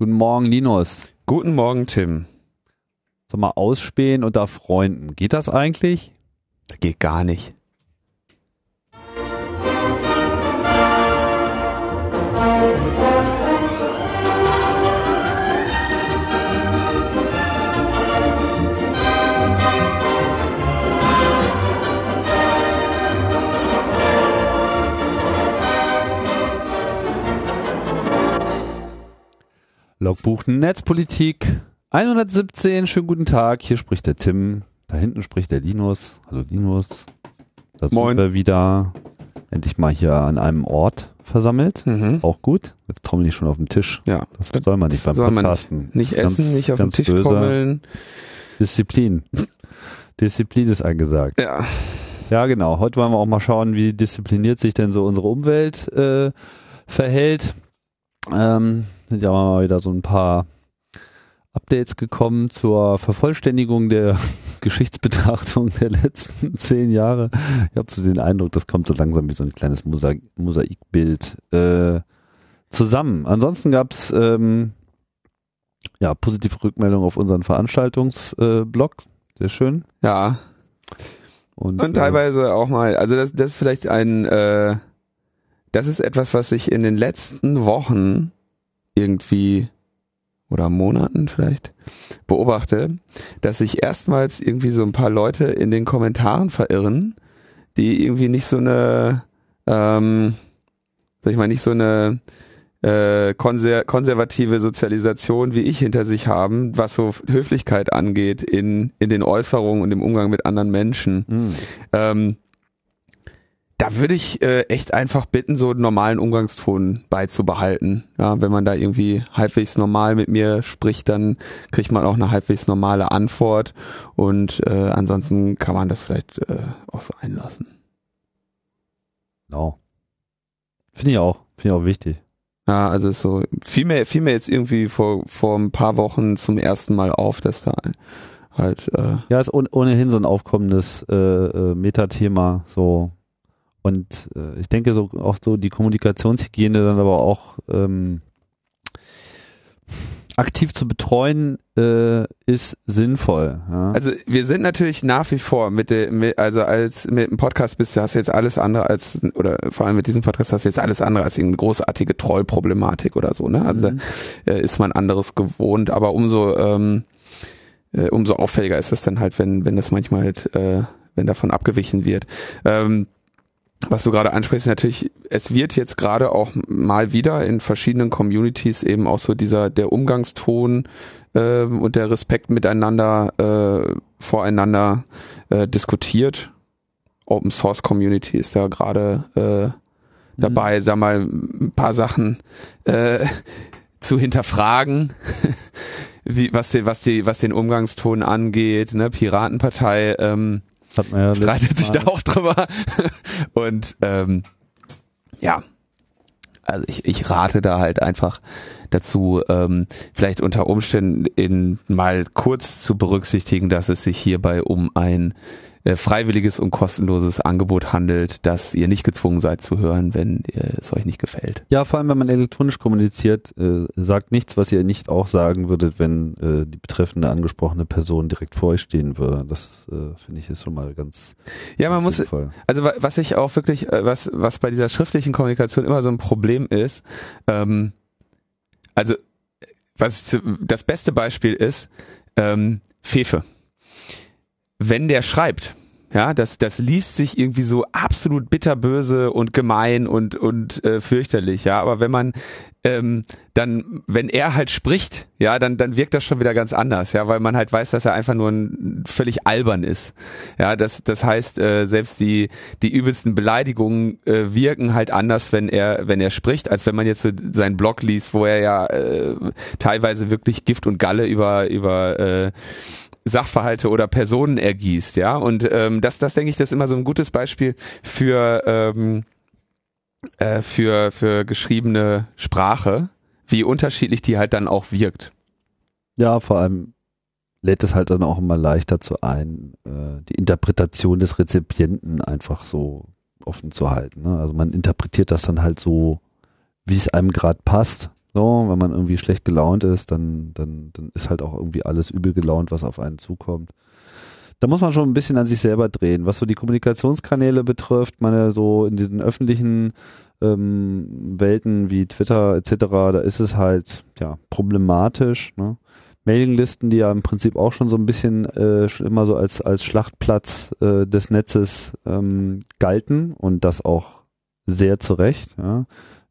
Guten Morgen, Linus. Guten Morgen, Tim. Sag mal, ausspähen unter Freunden. Geht das eigentlich? Geht gar nicht. Logbuch Netzpolitik 117. Schönen guten Tag. Hier spricht der Tim. Da hinten spricht der Linus. Hallo Linus. Da Moin. sind wir wieder endlich mal hier an einem Ort versammelt. Mhm. Auch gut. Jetzt trommeln die schon auf dem Tisch. Ja. Das soll man nicht beim soll man Podcasten. Nicht ist essen, ganz- nicht auf ganz Tisch böse. trommeln. Disziplin. Disziplin ist angesagt. Ja. Ja, genau. Heute wollen wir auch mal schauen, wie diszipliniert sich denn so unsere Umwelt äh, verhält. Ähm, sind ja mal wieder so ein paar Updates gekommen zur Vervollständigung der Geschichtsbetrachtung der letzten zehn Jahre. Ich habe so den Eindruck, das kommt so langsam wie so ein kleines Mosa Mosaikbild äh, zusammen. Ansonsten gab's ähm, ja positive Rückmeldungen auf unseren Veranstaltungsblog. Äh. Sehr schön. Ja. Und, Und äh, teilweise auch mal, also das, das ist vielleicht ein, äh, das ist etwas, was ich in den letzten Wochen irgendwie oder Monaten vielleicht beobachte, dass sich erstmals irgendwie so ein paar Leute in den Kommentaren verirren, die irgendwie nicht so eine, ähm, sag ich mal, nicht so eine äh, konser konservative Sozialisation wie ich hinter sich haben, was so Höflichkeit angeht in, in den Äußerungen und im Umgang mit anderen Menschen. mh. Ähm, da würde ich äh, echt einfach bitten, so einen normalen Umgangston beizubehalten. Ja, wenn man da irgendwie halbwegs normal mit mir spricht, dann kriegt man auch eine halbwegs normale Antwort und äh, ansonsten kann man das vielleicht äh, auch so einlassen. Genau. Finde ich auch. Finde ich auch wichtig. Ja, also so fiel mir, fiel mir jetzt irgendwie vor, vor ein paar Wochen zum ersten Mal auf, dass da halt äh, Ja, ist ohn- ohnehin so ein aufkommendes äh, äh, Metathema. So. Und äh, ich denke so auch so die Kommunikationshygiene dann aber auch ähm, aktiv zu betreuen äh, ist sinnvoll. Ja? Also wir sind natürlich nach wie vor mit der, mit, also als mit dem Podcast bist du hast jetzt alles andere als oder vor allem mit diesem Podcast hast du jetzt alles andere als irgendeine großartige Trollproblematik oder so, ne? Also Mhm. da äh, ist man anderes gewohnt, aber umso ähm, äh, umso auffälliger ist es dann halt, wenn wenn das manchmal halt, äh, wenn davon abgewichen wird. Ähm, was du gerade ansprichst, natürlich, es wird jetzt gerade auch mal wieder in verschiedenen Communities eben auch so dieser der Umgangston ähm, und der Respekt miteinander äh, voreinander äh, diskutiert. Open Source Community ist da gerade äh, dabei, sag mal, ein paar Sachen äh, zu hinterfragen, wie, was, den, was, die, was den Umgangston angeht. Ne? Piratenpartei ähm, Hat man ja streitet sich da auch drüber. Und ähm, ja, also ich, ich rate da halt einfach dazu, ähm, vielleicht unter Umständen in mal kurz zu berücksichtigen, dass es sich hierbei um ein äh, freiwilliges und kostenloses Angebot handelt, dass ihr nicht gezwungen seid zu hören, wenn äh, es euch nicht gefällt. Ja, vor allem, wenn man elektronisch kommuniziert, äh, sagt nichts, was ihr nicht auch sagen würdet, wenn die betreffende angesprochene Person direkt vor euch stehen würde. Das finde ich ist schon mal ganz, Ja, man ganz muss, sinnvoll. Also wa- was ich auch wirklich, was, was bei dieser schriftlichen Kommunikation immer so ein Problem ist, ähm, also was das beste Beispiel ist, ähm, Fefe. Wenn der schreibt, ja, das, das liest sich irgendwie so absolut bitterböse und gemein und, und äh, fürchterlich, ja. Aber wenn man ähm, dann, wenn er halt spricht, ja, dann, dann wirkt das schon wieder ganz anders, ja, weil man halt weiß, dass er einfach nur ein, völlig albern ist. Ja, das, das heißt, äh, selbst die, die übelsten Beleidigungen äh, wirken halt anders, wenn er, wenn er spricht, als wenn man jetzt so seinen Blog liest, wo er ja äh, teilweise wirklich Gift und Galle über, über äh, Sachverhalte oder Personen ergießt, ja. Und ähm, das, das denke ich, das ist immer so ein gutes Beispiel für ähm, äh, für für geschriebene Sprache, wie unterschiedlich die halt dann auch wirkt. Ja, vor allem lädt es halt dann auch immer leicht dazu ein, äh, die Interpretation des Rezipienten einfach so offen zu halten. Ne? Also man interpretiert das dann halt so, wie es einem gerade passt. So, wenn man irgendwie schlecht gelaunt ist, dann, dann, dann ist halt auch irgendwie alles übel gelaunt, was auf einen zukommt. Da muss man schon ein bisschen an sich selber drehen. Was so die Kommunikationskanäle betrifft, meine so in diesen öffentlichen ähm, Welten wie Twitter etc., da ist es halt ja problematisch. Ne? Mailinglisten, die ja im Prinzip auch schon so ein bisschen äh, immer so als als Schlachtplatz äh, des Netzes ähm, galten und das auch sehr zu Recht. Ja.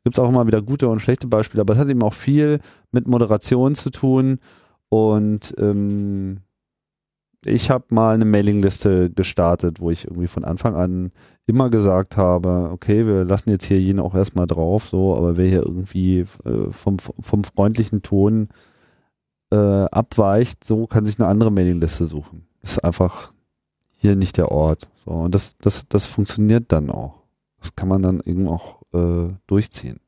Gibt es auch immer wieder gute und schlechte Beispiele, aber es hat eben auch viel mit Moderation zu tun und ähm, ich habe mal eine Mailingliste gestartet, wo ich irgendwie von Anfang an immer gesagt habe, okay, wir lassen jetzt hier jeden auch erstmal drauf, so, aber wer hier irgendwie äh, vom, vom freundlichen Ton äh, abweicht, so kann sich eine andere Mailingliste suchen. Das ist einfach hier nicht der Ort. So, und das, das, das funktioniert dann auch. Das kann man dann eben auch äh, durchziehen.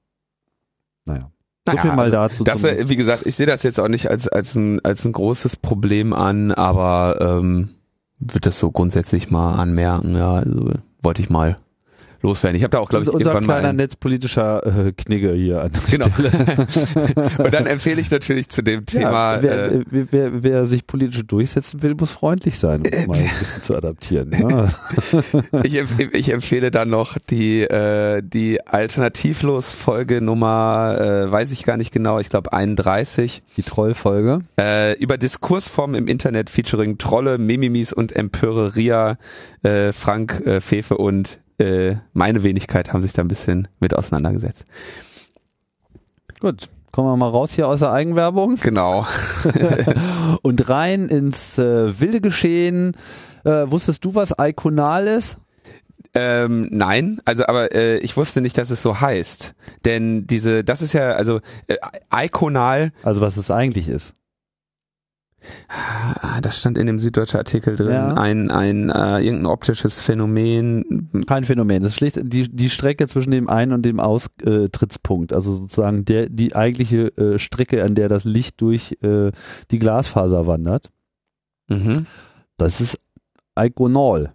Naja. So viel mal also dazu. Das, wie gesagt, ich sehe das jetzt auch nicht als, als, ein, als ein großes Problem an, aber ähm, wird das so grundsätzlich mal anmerken, ja, also wollte ich mal loswerden. Ich habe da auch, glaube ich, unser irgendwann kleiner mal netzpolitischer äh, Knigge hier an der genau. Und dann empfehle ich natürlich zu dem Thema. Ja, wer, äh, wer, wer, wer, sich politisch durchsetzen will, muss freundlich sein, um mal ein bisschen zu adaptieren. Ne? ich, ich, empfehle dann noch die äh, die alternativlos Folge Nummer, äh, weiß ich gar nicht genau, ich glaube 31. Die Trollfolge. Äh, über Diskursformen im Internet featuring Trolle, Mimimis und Empöreria, äh, Frank äh, Fefe und äh, meine Wenigkeit haben sich da ein bisschen mit auseinandergesetzt. Gut, kommen wir mal raus hier aus der Eigenwerbung. Genau. Und rein ins äh, wilde Geschehen. Äh, wusstest du, was Iconal ist? Ähm, nein, also aber äh, ich wusste nicht, dass es so heißt. Denn diese, das ist ja, also äh, Iconal. Also was es eigentlich ist. Ah, das stand in dem süddeutschen Artikel drin. Ja. Ein, ein äh, irgendein optisches Phänomen. Kein Phänomen. Das ist schlicht die, die Strecke zwischen dem Ein- und dem Austrittspunkt. Also sozusagen der, die eigentliche äh, Strecke, an der das Licht durch äh, die Glasfaser wandert. Mhm. Das ist Igonol.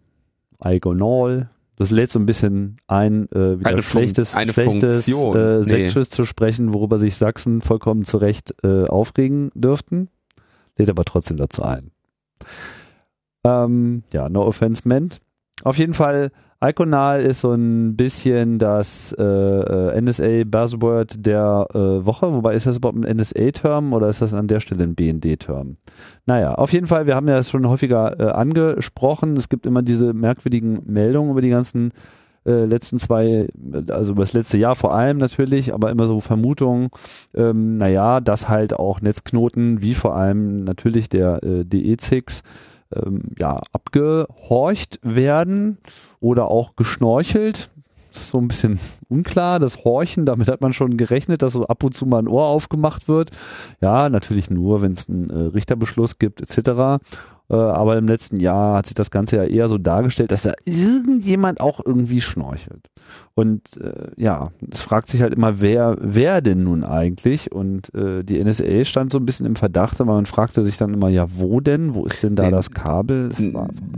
Igonol. Das lädt so ein bisschen ein, äh, wieder eine schlechtes, eine schlechtes äh, Sächsisches nee. zu sprechen, worüber sich Sachsen vollkommen zu Recht äh, aufregen dürften lädt aber trotzdem dazu ein. Ähm, ja, no offense meant. Auf jeden Fall, Iconal ist so ein bisschen das äh, äh NSA-Buzzword der äh, Woche. Wobei ist das überhaupt ein NSA-Term oder ist das an der Stelle ein BND-Term? Naja, auf jeden Fall, wir haben ja das schon häufiger äh, angesprochen. Es gibt immer diese merkwürdigen Meldungen über die ganzen äh, letzten zwei, also über das letzte Jahr vor allem natürlich, aber immer so Vermutungen, ähm, naja, dass halt auch Netzknoten, wie vor allem natürlich der äh, DE6, ähm, ja, abgehorcht werden oder auch geschnorchelt. Ist so ein bisschen unklar, das Horchen, damit hat man schon gerechnet, dass so ab und zu mal ein Ohr aufgemacht wird. Ja, natürlich nur, wenn es einen äh, Richterbeschluss gibt, etc. Äh, aber im letzten Jahr hat sich das Ganze ja eher so dargestellt, dass da irgendjemand auch irgendwie schnorchelt. Und äh, ja, es fragt sich halt immer, wer, wer denn nun eigentlich? Und äh, die NSA stand so ein bisschen im Verdacht, aber man fragte sich dann immer, ja, wo denn? Wo ist denn da nee, das Kabel? Das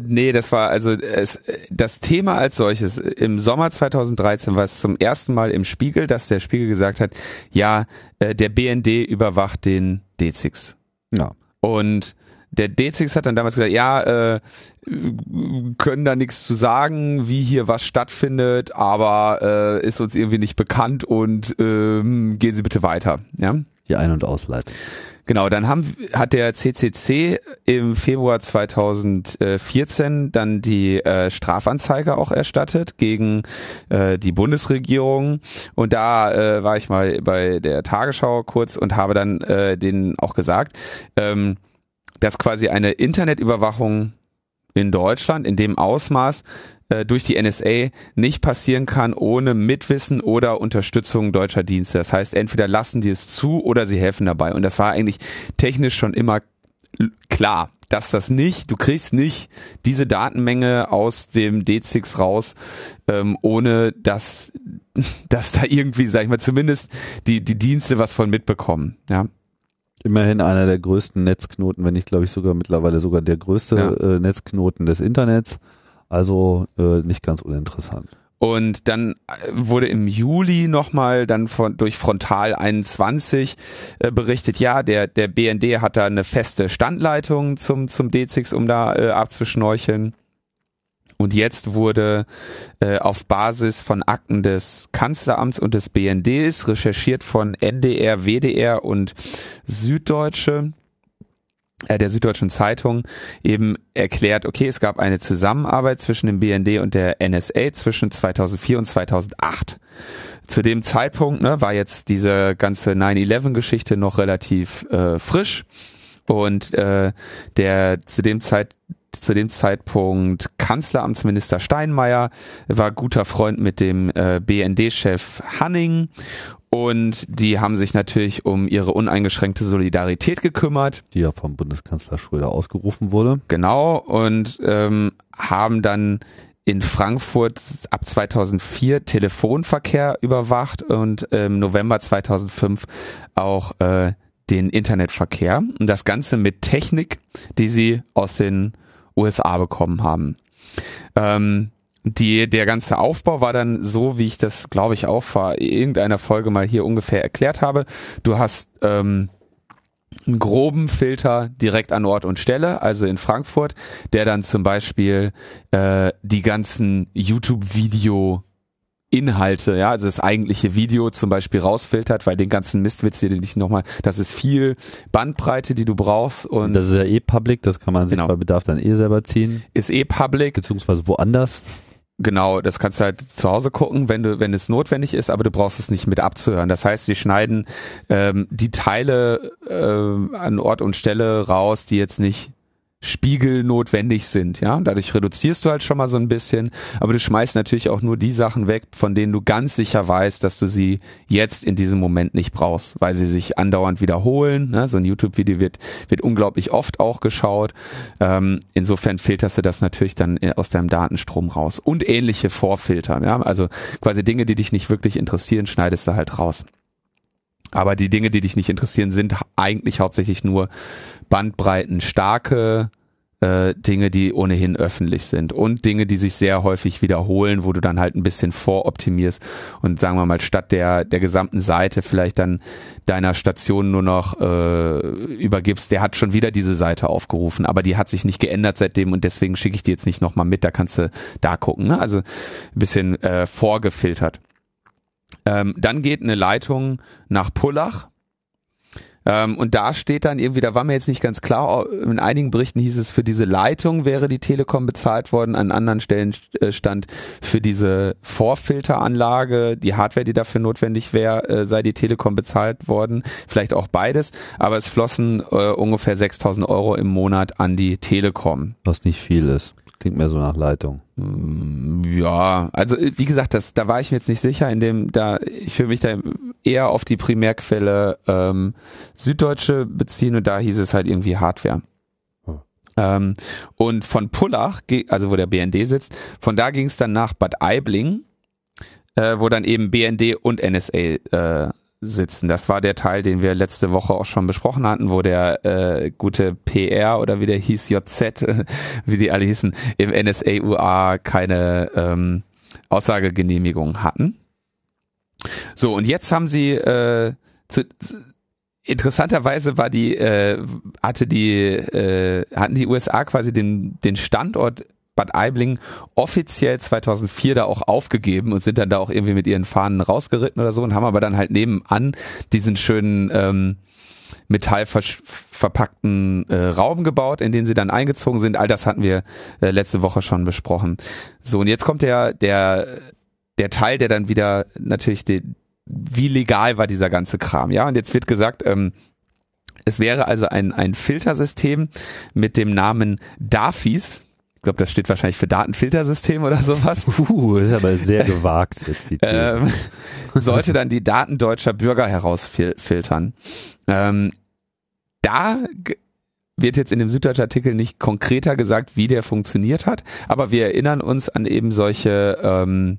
nee, das war also es, das Thema als solches. Im Sommer 2013 war es zum ersten Mal im Spiegel, dass der Spiegel gesagt hat, ja, äh, der BND überwacht den D6. Ja. Und der D6 hat dann damals gesagt, ja, äh, können da nichts zu sagen, wie hier was stattfindet, aber äh, ist uns irgendwie nicht bekannt und ähm, gehen Sie bitte weiter. Ja? Die Ein- und Ausleitung. Genau, dann haben, hat der CCC im Februar 2014 dann die äh, Strafanzeige auch erstattet gegen äh, die Bundesregierung. Und da äh, war ich mal bei der Tagesschau kurz und habe dann äh, denen auch gesagt, ähm, dass quasi eine Internetüberwachung in Deutschland in dem Ausmaß äh, durch die NSA nicht passieren kann ohne Mitwissen oder Unterstützung deutscher Dienste. Das heißt, entweder lassen die es zu oder sie helfen dabei. Und das war eigentlich technisch schon immer klar, dass das nicht, du kriegst nicht diese Datenmenge aus dem D6 raus, ähm, ohne dass, dass da irgendwie, sag ich mal, zumindest die, die Dienste was von mitbekommen. Ja. Immerhin einer der größten Netzknoten, wenn nicht, glaube ich, sogar mittlerweile sogar der größte ja. äh, Netzknoten des Internets. Also äh, nicht ganz uninteressant. Und dann äh, wurde im Juli nochmal dann von, durch Frontal 21 äh, berichtet, ja, der, der BND hat da eine feste Standleitung zum, zum D6, um da äh, abzuschnorcheln. Und jetzt wurde äh, auf Basis von Akten des Kanzleramts und des BNDs recherchiert von NDR, WDR und Süddeutsche äh, der Süddeutschen Zeitung eben erklärt, okay, es gab eine Zusammenarbeit zwischen dem BND und der NSA zwischen 2004 und 2008. Zu dem Zeitpunkt ne, war jetzt diese ganze 9-11-Geschichte noch relativ äh, frisch und äh, der zu dem Zeit zu dem Zeitpunkt Kanzleramtsminister Steinmeier war guter Freund mit dem äh, BND-Chef Hanning und die haben sich natürlich um ihre uneingeschränkte Solidarität gekümmert. Die ja vom Bundeskanzler Schröder ausgerufen wurde. Genau, und ähm, haben dann in Frankfurt ab 2004 Telefonverkehr überwacht und im November 2005 auch äh, den Internetverkehr. Und das Ganze mit Technik, die sie aus den USA bekommen haben. Ähm, die, der ganze Aufbau war dann so, wie ich das, glaube ich, auch vor irgendeiner Folge mal hier ungefähr erklärt habe. Du hast ähm, einen groben Filter direkt an Ort und Stelle, also in Frankfurt, der dann zum Beispiel äh, die ganzen YouTube-Video Inhalte, ja, also das eigentliche Video zum Beispiel rausfiltert, weil den ganzen Mistwitz, den ich nochmal, das ist viel Bandbreite, die du brauchst und das ist ja eh public, das kann man sich Genau. bei Bedarf dann eh selber ziehen, ist eh public. beziehungsweise woanders. Genau, das kannst du halt zu Hause gucken, wenn du, wenn es notwendig ist, aber du brauchst es nicht mit abzuhören. Das heißt, sie schneiden ähm, die Teile äh, an Ort und Stelle raus, die jetzt nicht spiegelnotwendig sind, ja. Dadurch reduzierst du halt schon mal so ein bisschen, aber du schmeißt natürlich auch nur die Sachen weg, von denen du ganz sicher weißt, dass du sie jetzt in diesem Moment nicht brauchst, weil sie sich andauernd wiederholen. Ne? So ein YouTube-Video wird, wird unglaublich oft auch geschaut. Ähm, insofern filterst du das natürlich dann äh, aus deinem Datenstrom raus. Und ähnliche Vorfilter, ja. Also quasi Dinge, die dich nicht wirklich interessieren, schneidest du halt raus. Aber die Dinge, die dich nicht interessieren, sind eigentlich hauptsächlich nur Bandbreiten starke äh, Dinge, die ohnehin öffentlich sind und Dinge, die sich sehr häufig wiederholen, wo du dann halt ein bisschen voroptimierst und sagen wir mal statt der der gesamten Seite vielleicht dann deiner Station nur noch äh, übergibst, der hat schon wieder diese Seite aufgerufen, aber die hat sich nicht geändert seitdem und deswegen schicke ich die jetzt nicht nochmal mit, da kannst du da gucken, ne? also ein bisschen äh, vorgefiltert. Ähm, dann geht eine Leitung nach Pullach. Ähm, und da steht dann irgendwie, da war mir jetzt nicht ganz klar, in einigen Berichten hieß es, für diese Leitung wäre die Telekom bezahlt worden, an anderen Stellen äh, stand für diese Vorfilteranlage, die Hardware, die dafür notwendig wäre, äh, sei die Telekom bezahlt worden, vielleicht auch beides, aber es flossen äh, ungefähr 6000 Euro im Monat an die Telekom. Was nicht viel ist. Klingt mehr so nach Leitung. Ja, also äh, wie gesagt, das, da war ich mir jetzt nicht sicher, in dem da ich will mich da eher auf die Primärquelle ähm, Süddeutsche beziehen und da hieß es halt irgendwie Hardware. Oh. Ähm, und von Pullach, also wo der BND sitzt, von da ging es dann nach Bad Aibling, äh, wo dann eben BND und NSA äh, sitzen. Das war der Teil, den wir letzte Woche auch schon besprochen hatten, wo der äh, gute PR oder wie der hieß, JZ, wie die alle hießen, im NSA UA keine ähm, Aussagegenehmigung hatten. So, und jetzt haben sie äh, zu, interessanterweise war die, äh, hatte die, äh, hatten die USA quasi den, den Standort Bad Aibling offiziell 2004 da auch aufgegeben und sind dann da auch irgendwie mit ihren Fahnen rausgeritten oder so und haben aber dann halt nebenan diesen schönen ähm, metallverpackten äh, Raum gebaut, in den sie dann eingezogen sind. All das hatten wir äh, letzte Woche schon besprochen. So, und jetzt kommt der, der, der Teil, der dann wieder natürlich die, wie legal war dieser ganze Kram, ja? Und jetzt wird gesagt, ähm, es wäre also ein, ein Filtersystem mit dem Namen DAFIS. Ich glaube, das steht wahrscheinlich für Datenfiltersystem oder sowas. Uh, ist aber sehr gewagt jetzt die These. Ähm, sollte dann die Daten deutscher Bürger herausfiltern. Ähm, da wird jetzt in dem Süddeutschen Artikel nicht konkreter gesagt, wie der funktioniert hat, aber wir erinnern uns an eben solche ähm,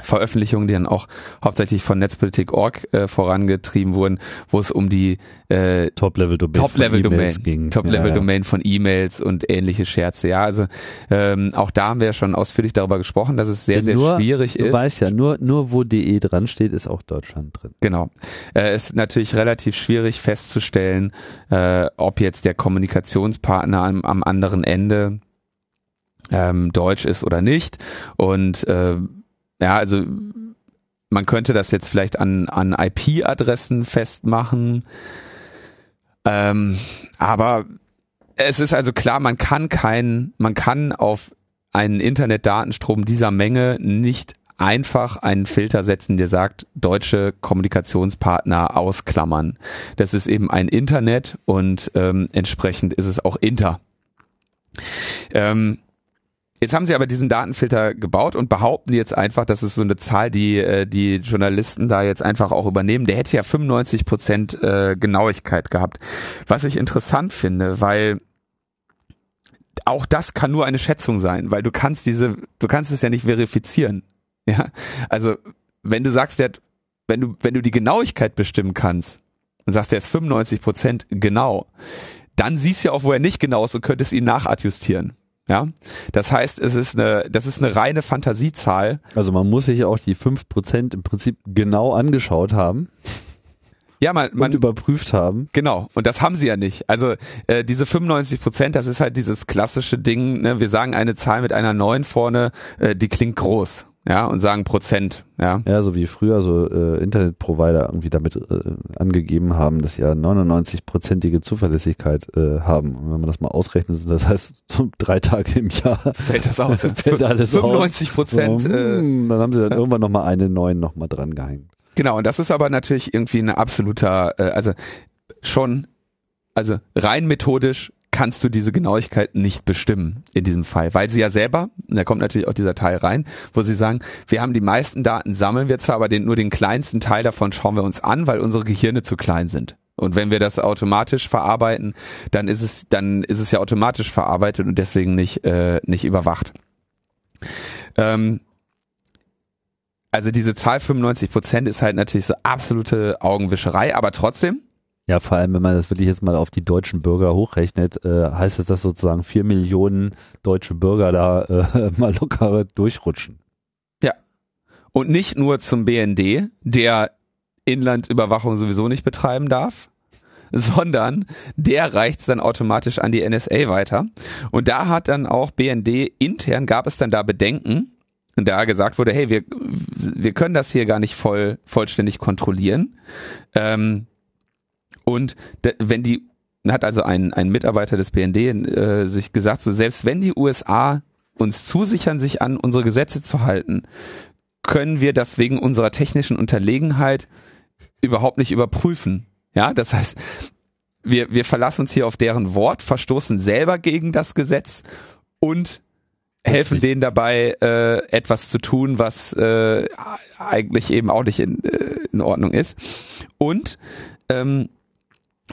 Veröffentlichungen, die dann auch hauptsächlich von Netzpolitik.org äh, vorangetrieben wurden, wo es um die äh, Top-Level-Domain Top-Level-Domain ging. Top-Level-Domain von E-Mails und ähnliche Scherze. Ja, also ähm, auch da haben wir ja schon ausführlich darüber gesprochen, dass es sehr, sehr nur, schwierig du ist. Du weißt ja, nur, nur wo DE dran steht, ist auch Deutschland drin. Genau. Äh, es ist natürlich relativ schwierig festzustellen, äh, ob jetzt der Kommunikationspartner am, am anderen Ende ähm, deutsch ist oder nicht. Und äh, ja, also man könnte das jetzt vielleicht an, an IP-Adressen festmachen. Ähm, aber es ist also klar, man kann kein, man kann auf einen Internetdatenstrom dieser Menge nicht einfach einen Filter setzen, der sagt, deutsche Kommunikationspartner ausklammern. Das ist eben ein Internet und ähm, entsprechend ist es auch Inter. Ähm, Jetzt haben sie aber diesen Datenfilter gebaut und behaupten jetzt einfach, das ist so eine Zahl, die äh, die Journalisten da jetzt einfach auch übernehmen. Der hätte ja 95 Prozent äh, Genauigkeit gehabt. Was ich interessant finde, weil auch das kann nur eine Schätzung sein, weil du kannst diese, du kannst es ja nicht verifizieren. Ja, also wenn du sagst, der, wenn du wenn du die Genauigkeit bestimmen kannst und sagst, der ist 95 Prozent genau, dann siehst du ja auch, wo er nicht genau ist und könntest ihn nachadjustieren. Ja, das heißt, es ist eine, das ist eine reine Fantasiezahl. Also man muss sich auch die fünf Prozent im Prinzip genau angeschaut haben. Ja, man, man und überprüft haben. Genau, und das haben sie ja nicht. Also äh, diese 95 Prozent, das ist halt dieses klassische Ding, ne? wir sagen eine Zahl mit einer 9 vorne, äh, die klingt groß ja, und sagen Prozent, ja. Ja, so wie früher so äh, Internetprovider irgendwie damit äh, angegeben haben, dass sie ja 99-prozentige Zuverlässigkeit äh, haben. Und wenn man das mal ausrechnet, das heißt so drei Tage im Jahr fällt das aus. fällt alles 95 Prozent. So, äh, dann haben sie dann irgendwann nochmal eine neuen nochmal dran gehängt. Genau, und das ist aber natürlich irgendwie ein absoluter, äh, also schon, also rein methodisch kannst du diese Genauigkeit nicht bestimmen in diesem Fall, weil sie ja selber, da kommt natürlich auch dieser Teil rein, wo sie sagen, wir haben die meisten Daten, sammeln wir zwar, aber den, nur den kleinsten Teil davon schauen wir uns an, weil unsere Gehirne zu klein sind. Und wenn wir das automatisch verarbeiten, dann ist es, dann ist es ja automatisch verarbeitet und deswegen nicht, äh, nicht überwacht. Ähm, also diese Zahl 95 Prozent ist halt natürlich so absolute Augenwischerei, aber trotzdem, ja, vor allem, wenn man das wirklich jetzt mal auf die deutschen Bürger hochrechnet, äh, heißt es, dass sozusagen vier Millionen deutsche Bürger da äh, mal locker durchrutschen. Ja. Und nicht nur zum BND, der Inlandüberwachung sowieso nicht betreiben darf, sondern der reicht es dann automatisch an die NSA weiter. Und da hat dann auch BND intern, gab es dann da Bedenken, da gesagt wurde, hey, wir, wir können das hier gar nicht voll, vollständig kontrollieren. Ähm, und wenn die, hat also ein, ein Mitarbeiter des BND äh, sich gesagt, so selbst wenn die USA uns zusichern, sich an unsere Gesetze zu halten, können wir das wegen unserer technischen Unterlegenheit überhaupt nicht überprüfen. Ja, das heißt, wir, wir verlassen uns hier auf deren Wort, verstoßen selber gegen das Gesetz und helfen denen dabei, äh, etwas zu tun, was äh, eigentlich eben auch nicht in, äh, in Ordnung ist. Und ähm,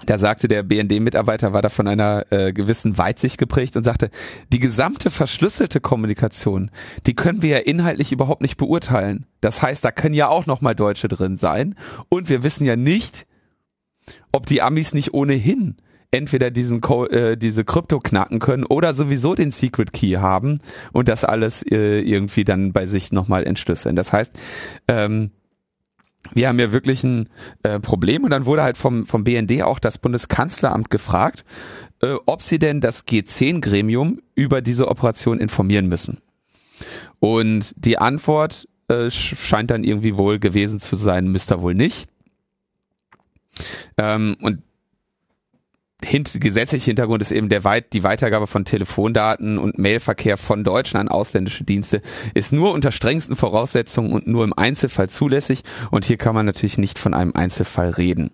da sagte der BND-Mitarbeiter, war da von einer äh, gewissen Weitsicht geprägt und sagte, die gesamte verschlüsselte Kommunikation, die können wir ja inhaltlich überhaupt nicht beurteilen. Das heißt, da können ja auch nochmal Deutsche drin sein. Und wir wissen ja nicht, ob die Amis nicht ohnehin entweder diesen Co äh, diese Krypto knacken können oder sowieso den Secret Key haben und das alles äh, irgendwie dann bei sich nochmal entschlüsseln. Das heißt, ähm, wir haben ja wirklich ein äh, Problem und dann wurde halt vom, vom BND auch das Bundeskanzleramt gefragt, äh, ob sie denn das G10-Gremium über diese Operation informieren müssen. Und die Antwort äh, scheint dann irgendwie wohl gewesen zu sein, müsste wohl nicht. Ähm, und hint, gesetzlicher Hintergrund ist eben der weit, die Weitergabe von Telefondaten und Mailverkehr von Deutschen an ausländische Dienste ist nur unter strengsten Voraussetzungen und nur im Einzelfall zulässig und hier kann man natürlich nicht von einem Einzelfall reden.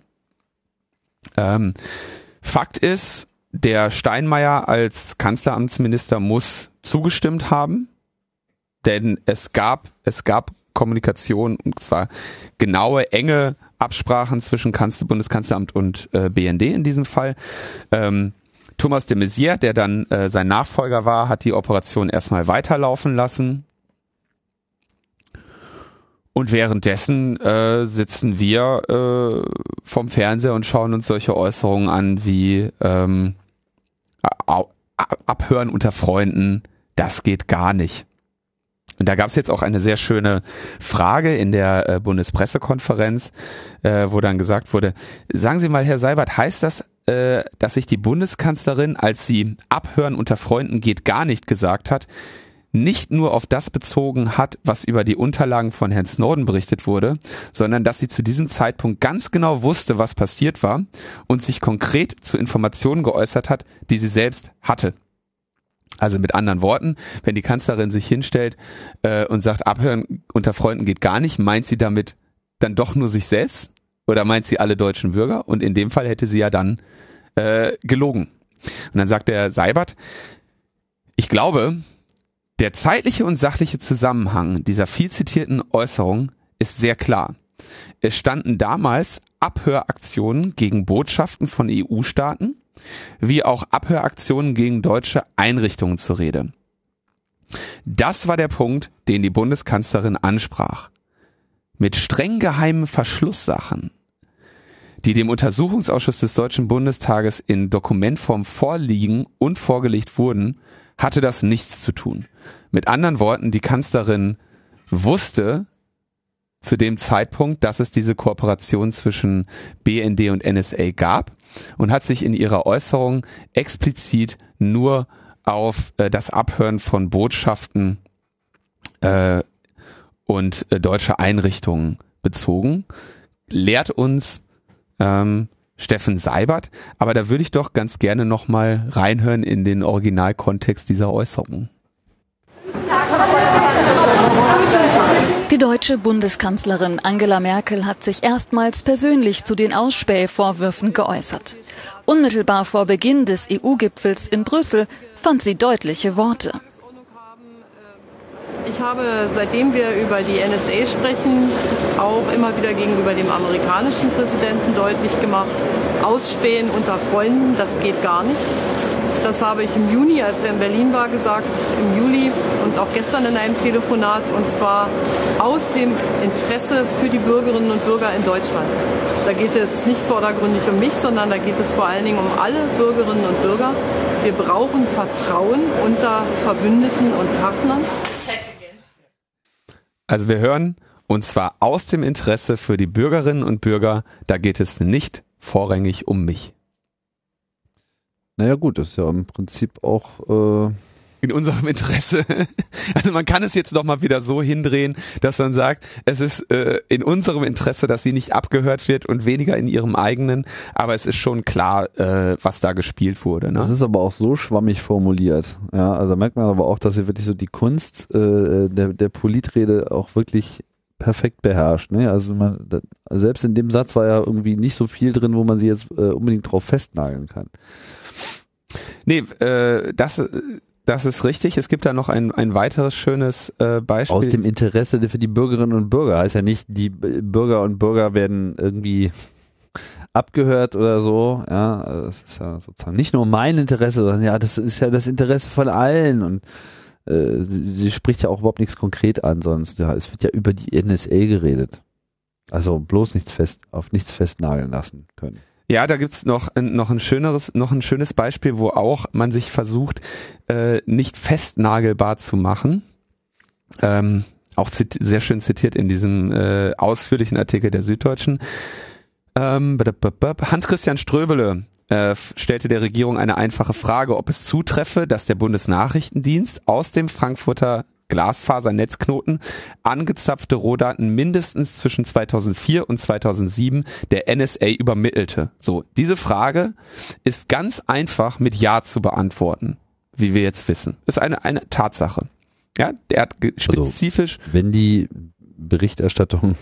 Ähm, Fakt ist, der Steinmeier als Kanzleramtsminister muss zugestimmt haben, denn es gab, es gab Kommunikation und zwar genaue, enge Absprachen zwischen Kanzler, Bundeskanzleramt und äh, BND in diesem Fall. Ähm, Thomas de Maizière, der dann äh, sein Nachfolger war, hat die Operation erstmal weiterlaufen lassen. und währenddessen äh, sitzen wir äh, vom Fernseher und schauen uns solche Äußerungen an wie ähm, Abhören unter Freunden, das geht gar nicht. Und da gab es jetzt auch eine sehr schöne Frage in der äh, Bundespressekonferenz, äh, wo dann gesagt wurde, sagen Sie mal, Herr Seibert, heißt das, äh, dass sich die Bundeskanzlerin, als sie Abhören unter Freunden geht, gar nicht gesagt hat, nicht nur auf das bezogen hat, was über die Unterlagen von Herrn Snowden berichtet wurde, sondern dass sie zu diesem Zeitpunkt ganz genau wusste, was passiert war und sich konkret zu Informationen geäußert hat, die sie selbst hatte. Also mit anderen Worten, wenn die Kanzlerin sich hinstellt äh, und sagt, abhören unter Freunden geht gar nicht, meint sie damit dann doch nur sich selbst oder meint sie alle deutschen Bürger? Und in dem Fall hätte sie ja dann äh, gelogen. Und dann sagt der Seibert, ich glaube, der zeitliche und sachliche Zusammenhang dieser viel zitierten Äußerung ist sehr klar. Es standen damals Abhöraktionen gegen Botschaften von EU-Staaten, wie auch Abhöraktionen gegen deutsche Einrichtungen zur Rede. Das war der Punkt, den die Bundeskanzlerin ansprach. Mit streng geheimen Verschlusssachen, die dem Untersuchungsausschuss des Deutschen Bundestages in Dokumentform vorliegen und vorgelegt wurden, hatte das nichts zu tun. Mit anderen Worten, die Kanzlerin wusste zu dem Zeitpunkt, dass es diese Kooperation zwischen BND und NSA gab und hat sich in ihrer Äußerung explizit nur auf äh, das Abhören von Botschaften äh, und äh, deutsche Einrichtungen bezogen. Lehrt uns ähm, Steffen Seibert, aber da würde ich doch ganz gerne nochmal reinhören in den Originalkontext dieser Äußerung. Die deutsche Bundeskanzlerin Angela Merkel hat sich erstmals persönlich zu den Ausspähvorwürfen geäußert. Unmittelbar vor Beginn des EU-Gipfels in Brüssel fand sie deutliche Worte. Ich habe, seitdem wir über die NSA sprechen, auch immer wieder gegenüber dem amerikanischen Präsidenten deutlich gemacht, Ausspähen unter Freunden, das geht gar nicht. Das habe ich im Juni, als er in Berlin war, gesagt, im Juli und auch gestern in einem Telefonat, und zwar aus dem Interesse für die Bürgerinnen und Bürger in Deutschland. Da geht es nicht vordergründig um mich, sondern da geht es vor allen Dingen um alle Bürgerinnen und Bürger. Wir brauchen Vertrauen unter Verbündeten und Partnern. Also wir hören, und zwar aus dem Interesse für die Bürgerinnen und Bürger, da geht es nicht vorrangig um mich. Naja gut, das ist ja im Prinzip auch äh in unserem Interesse. Also man kann es jetzt noch mal wieder so hindrehen, dass man sagt, es ist äh, in unserem Interesse, dass sie nicht abgehört wird und weniger in ihrem eigenen. Aber es ist schon klar, äh, was da gespielt wurde. Ne? Das ist aber auch so schwammig formuliert. Ja, also merkt man aber auch, dass sie wirklich so die Kunst äh, der, der Politrede auch wirklich perfekt beherrscht. Ne? Also man, selbst in dem Satz war ja irgendwie nicht so viel drin, wo man sie jetzt äh, unbedingt drauf festnageln kann. Nee, äh, das, das ist richtig. Es gibt da noch ein, ein weiteres schönes äh, Beispiel. Aus dem Interesse für die Bürgerinnen und Bürger. Heißt ja nicht, die Bürger und Bürger werden irgendwie abgehört oder so. Ja, das ist ja sozusagen nicht nur mein Interesse, sondern ja, das ist ja das Interesse von allen und äh, sie, sie spricht ja auch überhaupt nichts konkret an, sonst ja, es wird ja über die NSA geredet. Also bloß nichts fest, auf nichts festnageln lassen können. Ja, da gibt's noch, noch ein schöneres, noch ein schönes Beispiel, wo auch man sich versucht, äh, nicht festnagelbar zu machen. Ähm, auch sehr schön zitiert in diesem äh, ausführlichen Artikel der Süddeutschen. Ähm, Hans-Christian Ströbele äh, stellte der Regierung eine einfache Frage, ob es zutreffe, dass der Bundesnachrichtendienst aus dem Frankfurter Glasfasernetzknoten angezapfte Rohdaten mindestens zwischen 2004 und 2007 der NSA übermittelte. So, diese Frage ist ganz einfach mit Ja zu beantworten, wie wir jetzt wissen. Ist eine, eine Tatsache. Ja, der hat also, spezifisch. Also, wenn die Berichterstattung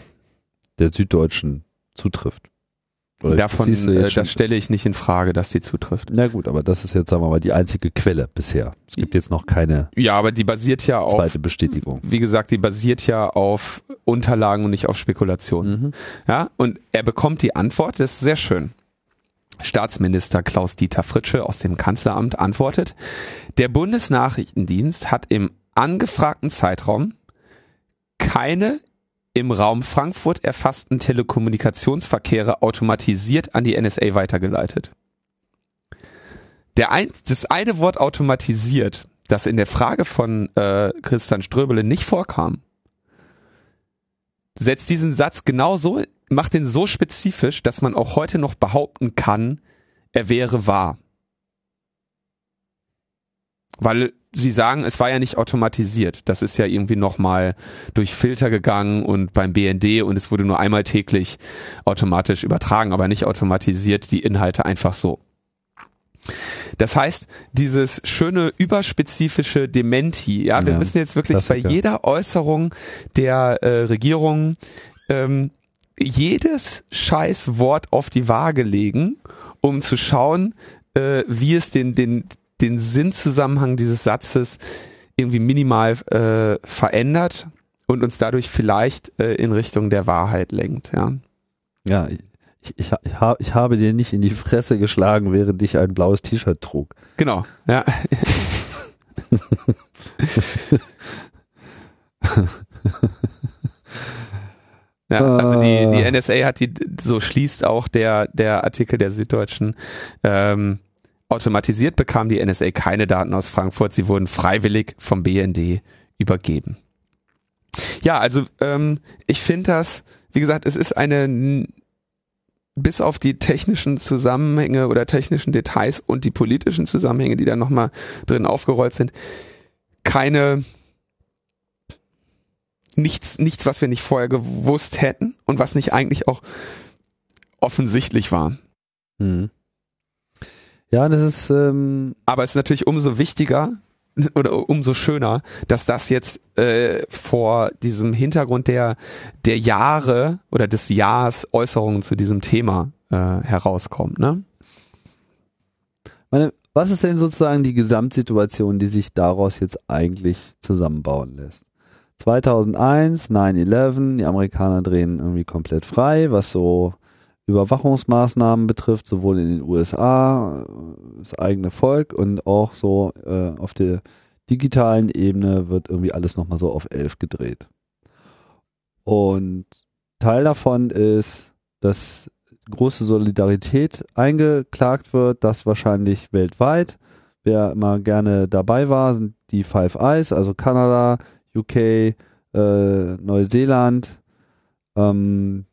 der Süddeutschen zutrifft, oder Davon, äh, das stelle ich nicht in Frage, dass die zutrifft. Na gut, aber das ist jetzt, sagen wir mal, die einzige Quelle bisher. Es gibt jetzt noch keine. Ja, aber die basiert ja auf. Zweite Bestätigung. Wie gesagt, die basiert ja auf Unterlagen und nicht auf Spekulationen. Mhm. Ja, und er bekommt die Antwort, das ist sehr schön. Staatsminister Klaus-Dieter Fritsche aus dem Kanzleramt antwortet, der Bundesnachrichtendienst hat im angefragten Zeitraum keine im Raum Frankfurt erfassten Telekommunikationsverkehre automatisiert an die NSA weitergeleitet. Der ein, das eine Wort automatisiert, das in der Frage von äh, Christian Ströbele nicht vorkam, setzt diesen Satz genau so, macht den so spezifisch, dass man auch heute noch behaupten kann, er wäre wahr. Weil sie sagen, es war ja nicht automatisiert. Das ist ja irgendwie nochmal durch Filter gegangen und beim BND und es wurde nur einmal täglich automatisch übertragen, aber nicht automatisiert die Inhalte einfach so. Das heißt, dieses schöne überspezifische Dementi, ja, wir Ja, müssen jetzt wirklich Klassiker. bei jeder Äußerung der äh, Regierung ähm, jedes scheiß Wort auf die Waage legen, um zu schauen, äh, wie es den, den, den Sinnzusammenhang dieses Satzes irgendwie minimal äh, verändert und uns dadurch vielleicht äh, in Richtung der Wahrheit lenkt, ja. Ja, ich, ich, ich, ha- ich habe dir nicht in die Fresse geschlagen, während ich ein blaues T-Shirt trug. Genau, ja. Ja, also die, die Ah. NSA hat die, so schließt auch der, der Artikel der Süddeutschen, ähm, automatisiert bekam die NSA keine Daten aus Frankfurt, sie wurden freiwillig vom BND übergeben. Ja, also ähm, ich finde das, wie gesagt, es ist eine bis auf die technischen Zusammenhänge oder technischen Details und die politischen Zusammenhänge, die da nochmal drin aufgerollt sind, keine nichts, nichts, was wir nicht vorher gewusst hätten und was nicht eigentlich auch offensichtlich war. Mhm. Ja, das ist, ähm, Aber es ist natürlich umso wichtiger oder umso schöner, dass das jetzt äh, vor diesem Hintergrund der, der Jahre oder des Jahres Äußerungen zu diesem Thema äh, herauskommt. Ne? meine, was ist denn sozusagen die Gesamtsituation, die sich daraus jetzt eigentlich zusammenbauen lässt? 2001, 9-11, die Amerikaner drehen irgendwie komplett frei, was so Überwachungsmaßnahmen betrifft, sowohl in den USA, das eigene Volk und auch so äh, auf der digitalen Ebene wird irgendwie alles nochmal so auf 11 gedreht. Und Teil davon ist, dass große Solidarität eingeklagt wird, das wahrscheinlich weltweit. Wer immer gerne dabei war, sind die Five Eyes, also Kanada, UK, äh, Neuseeland, ähm,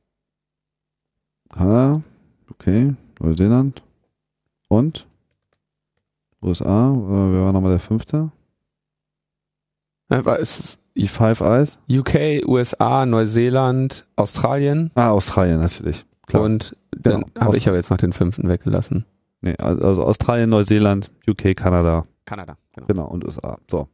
Kanada, UK, Neuseeland und USA, äh, wer war nochmal der fünfte? Äh, war es Die Five Eyes? UK, USA, Neuseeland, Australien Ah, Australien natürlich. Klar. und dann Genau. habe ich aber jetzt noch den fünften weggelassen. nee, also also Australien, Neuseeland, UK, Kanada, Kanada. Genau. Genau, und USA. So.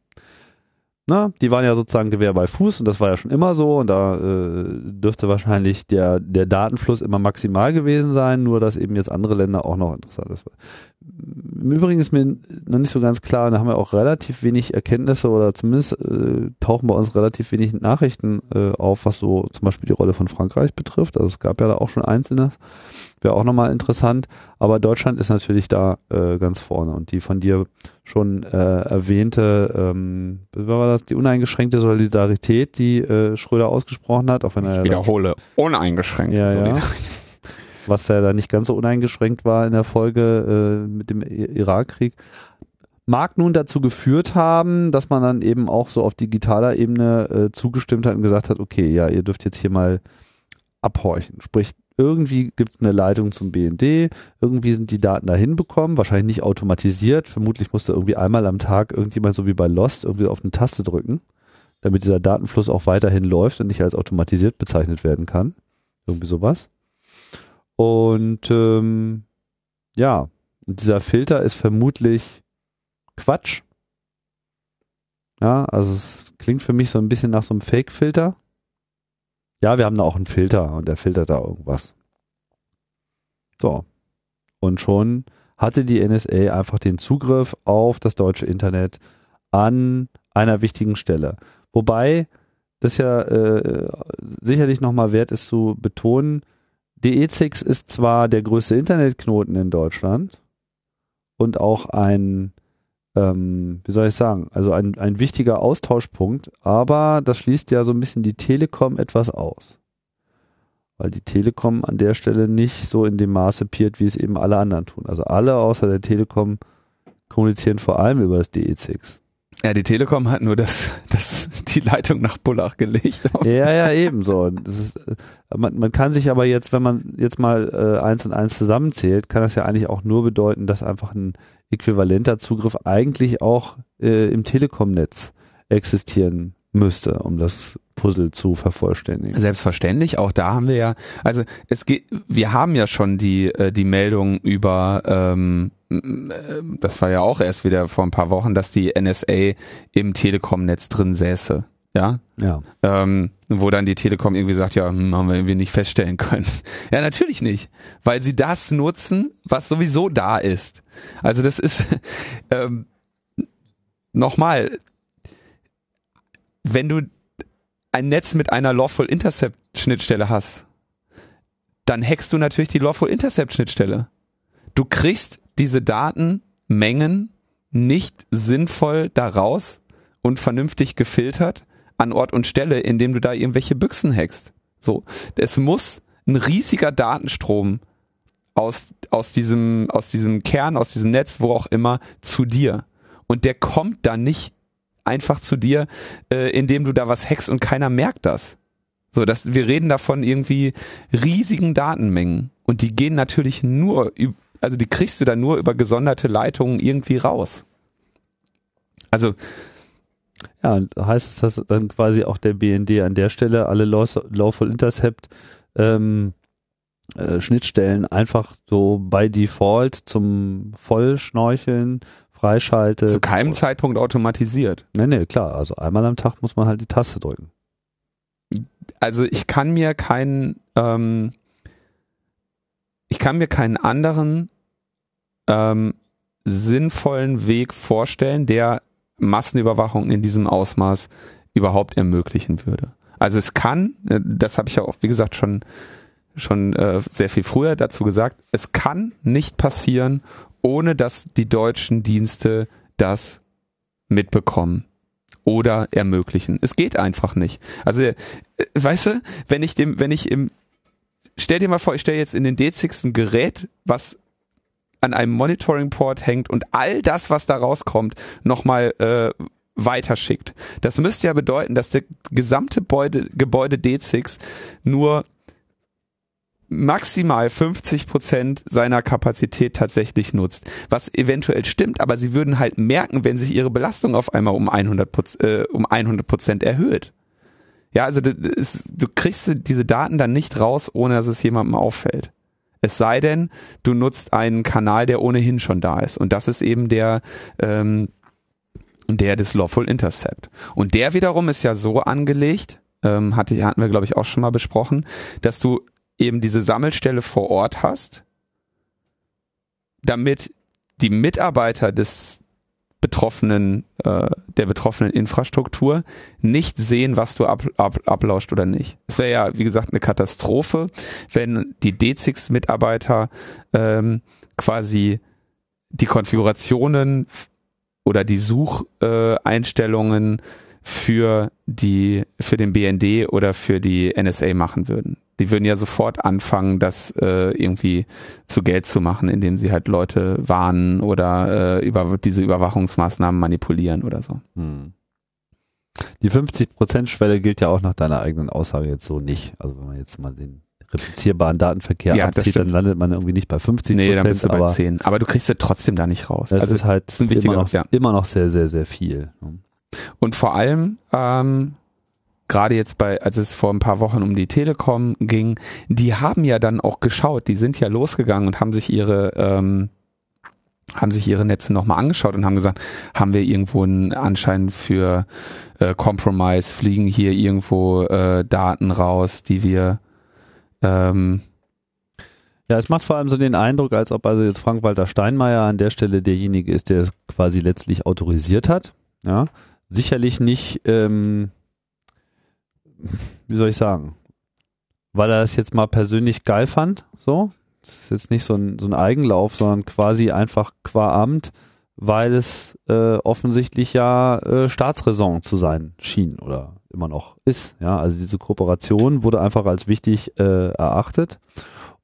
Na, die waren ja sozusagen Gewehr bei Fuß und das war ja schon immer so und da äh, dürfte wahrscheinlich der, der Datenfluss immer maximal gewesen sein, nur dass eben jetzt andere Länder auch noch interessant ist. Im Übrigen ist mir noch nicht so ganz klar, da haben wir auch relativ wenig Erkenntnisse oder zumindest äh, tauchen bei uns relativ wenig Nachrichten äh, auf, was so zum Beispiel die Rolle von Frankreich betrifft. Also es gab ja da auch schon einzelne, wäre auch nochmal interessant, aber Deutschland ist natürlich da äh, ganz vorne und die von dir schon äh, erwähnte, ähm, was war das, die uneingeschränkte Solidarität, die äh, Schröder ausgesprochen hat, auch wenn er Ich wiederhole, uneingeschränkt. Ja, ja. Was ja da nicht ganz so uneingeschränkt war in der Folge äh, mit dem Irakkrieg, mag nun dazu geführt haben, dass man dann eben auch so auf digitaler Ebene äh, zugestimmt hat und gesagt hat, okay, ja, ihr dürft jetzt hier mal abhorchen. Sprich, irgendwie gibt es eine Leitung zum BND, irgendwie sind die Daten dahin bekommen, wahrscheinlich nicht automatisiert, vermutlich musste irgendwie einmal am Tag irgendjemand so wie bei Lost irgendwie auf eine Taste drücken, damit dieser Datenfluss auch weiterhin läuft und nicht als automatisiert bezeichnet werden kann. Irgendwie sowas. Und ähm, ja, dieser Filter ist vermutlich Quatsch. Ja, also es klingt für mich so ein bisschen nach so einem Fake-Filter. Ja, wir haben da auch einen Filter und der filtert da irgendwas. So. Und schon hatte die NSA einfach den Zugriff auf das deutsche Internet an einer wichtigen Stelle. Wobei das ja äh, sicherlich nochmal wert ist zu betonen, DE6 ist zwar der größte Internetknoten in Deutschland und auch ein ähm, wie soll ich sagen, also ein, ein wichtiger Austauschpunkt, aber das schließt ja so ein bisschen die Telekom etwas aus. Weil die Telekom an der Stelle nicht so in dem Maße peert, wie es eben alle anderen tun. Also alle außer der Telekom kommunizieren vor allem über das DE6. Ja, die Telekom hat nur das, das, die Leitung nach Bullach gelegt. Ja, ja, ebenso. Das ist, äh, man, man kann sich aber jetzt, wenn man jetzt mal äh, eins und eins zusammenzählt, kann das ja eigentlich auch nur bedeuten, dass einfach ein äquivalenter Zugriff eigentlich auch äh, im Telekom-Netz existieren müsste, um das Puzzle zu vervollständigen. Selbstverständlich, auch da haben wir ja, also es geht, wir haben ja schon die äh, die Meldung über, ähm, das war ja auch erst wieder vor ein paar Wochen, dass die NSA im Telekom-Netz drin säße. Ja. Ja. Ähm, wo dann die Telekom irgendwie sagt, ja, hm, haben wir irgendwie nicht feststellen können. Ja, natürlich nicht, weil sie das nutzen, was sowieso da ist. Also das ist ähm, nochmal, wenn du ein Netz mit einer Lawful Intercept Schnittstelle hast, dann hackst du natürlich die Lawful Intercept Schnittstelle. Du kriegst diese Datenmengen nicht sinnvoll daraus und vernünftig gefiltert an Ort und Stelle, indem du da irgendwelche Büchsen hackst. So, es muss ein riesiger Datenstrom aus, aus diesem, aus diesem Kern, aus diesem Netz, wo auch immer, zu dir. Und der kommt dann nicht einfach zu dir, äh, indem du da was hackst und keiner merkt das. So, das, wir reden davon irgendwie riesigen Datenmengen. Und die gehen natürlich nur, also die kriegst du dann nur über gesonderte Leitungen irgendwie raus. Also, ja, heißt es, dass dann quasi auch der BND an der Stelle alle Lawful Intercept ähm, äh, Schnittstellen einfach so by Default zum Vollschnorcheln freischaltet. Zu keinem Zeitpunkt automatisiert. Nee, nee, klar. Also einmal am Tag muss man halt die Taste drücken. Also ich kann mir keinen, ähm, ich kann mir keinen anderen ähm, sinnvollen Weg vorstellen, der Massenüberwachung in diesem Ausmaß überhaupt ermöglichen würde. Also es kann, äh, das habe ich ja auch, wie gesagt, schon schon äh, sehr viel früher dazu gesagt, es kann nicht passieren, ohne dass die deutschen Dienste das mitbekommen oder ermöglichen. Es geht einfach nicht. Also, äh, weißt du, wenn ich dem, wenn ich im, stell dir mal vor, ich stelle jetzt in den D6 ein Gerät, was an einem Monitoring-Port hängt und all das, was da rauskommt, nochmal äh, weiterschickt. Das müsste ja bedeuten, dass der gesamte Gebäude, Gebäude D6 nur maximal 50 Prozent seiner Kapazität tatsächlich nutzt. Was eventuell stimmt, aber sie würden halt merken, wenn sich ihre Belastung auf einmal um 100 äh, um 100 Prozent erhöht. Ja, also das ist, du kriegst diese Daten dann nicht raus, ohne dass es jemandem auffällt. Es sei denn, du nutzt einen Kanal, der ohnehin schon da ist. Und das ist eben der, ähm, der des Lawful Intercept. Und der wiederum ist ja so angelegt, ähm, hatte, hatten wir, glaube ich, auch schon mal besprochen, dass du eben diese Sammelstelle vor Ort hast, damit die Mitarbeiter des betroffenen, äh, der betroffenen Infrastruktur nicht sehen, was du ab, ab, ablauscht oder nicht. Es wäre ja, wie gesagt, eine Katastrophe, wenn die D6-Mitarbeiter ähm, quasi die Konfigurationen oder die Sucheinstellungen für die für den BND oder für die NSA machen würden die würden ja sofort anfangen, das äh, irgendwie zu Geld zu machen, indem sie halt Leute warnen oder äh, über diese Überwachungsmaßnahmen manipulieren oder so. Hm. Die 50%-Schwelle gilt ja auch nach deiner eigenen Aussage jetzt so nicht. Also wenn man jetzt mal den replizierbaren Datenverkehr ja, abzieht, dann landet man irgendwie nicht bei 50 Nee, dann bist du bei 10. Aber du kriegst ja trotzdem da nicht raus. Das also ist halt das ist ein immer, noch, ja. immer noch sehr, sehr, sehr viel. Und vor allem ähm, gerade jetzt bei, als es vor ein paar Wochen um die Telekom ging, die haben ja dann auch geschaut, die sind ja losgegangen und haben sich ihre ähm, haben sich ihre Netze nochmal angeschaut und haben gesagt, haben wir irgendwo einen Anschein für äh, Compromise, fliegen hier irgendwo äh, Daten raus, die wir ähm, ja, es macht vor allem so den Eindruck, als ob also jetzt Frank-Walter Steinmeier an der Stelle derjenige ist, der es quasi letztlich autorisiert hat. Ja, sicherlich nicht ähm, wie soll ich sagen, weil er das jetzt mal persönlich geil fand, so. Das ist jetzt nicht so ein, so ein Eigenlauf, sondern quasi einfach qua Amt weil es äh, offensichtlich ja äh, Staatsräson zu sein schien oder immer noch ist. Ja, also diese Kooperation wurde einfach als wichtig äh, erachtet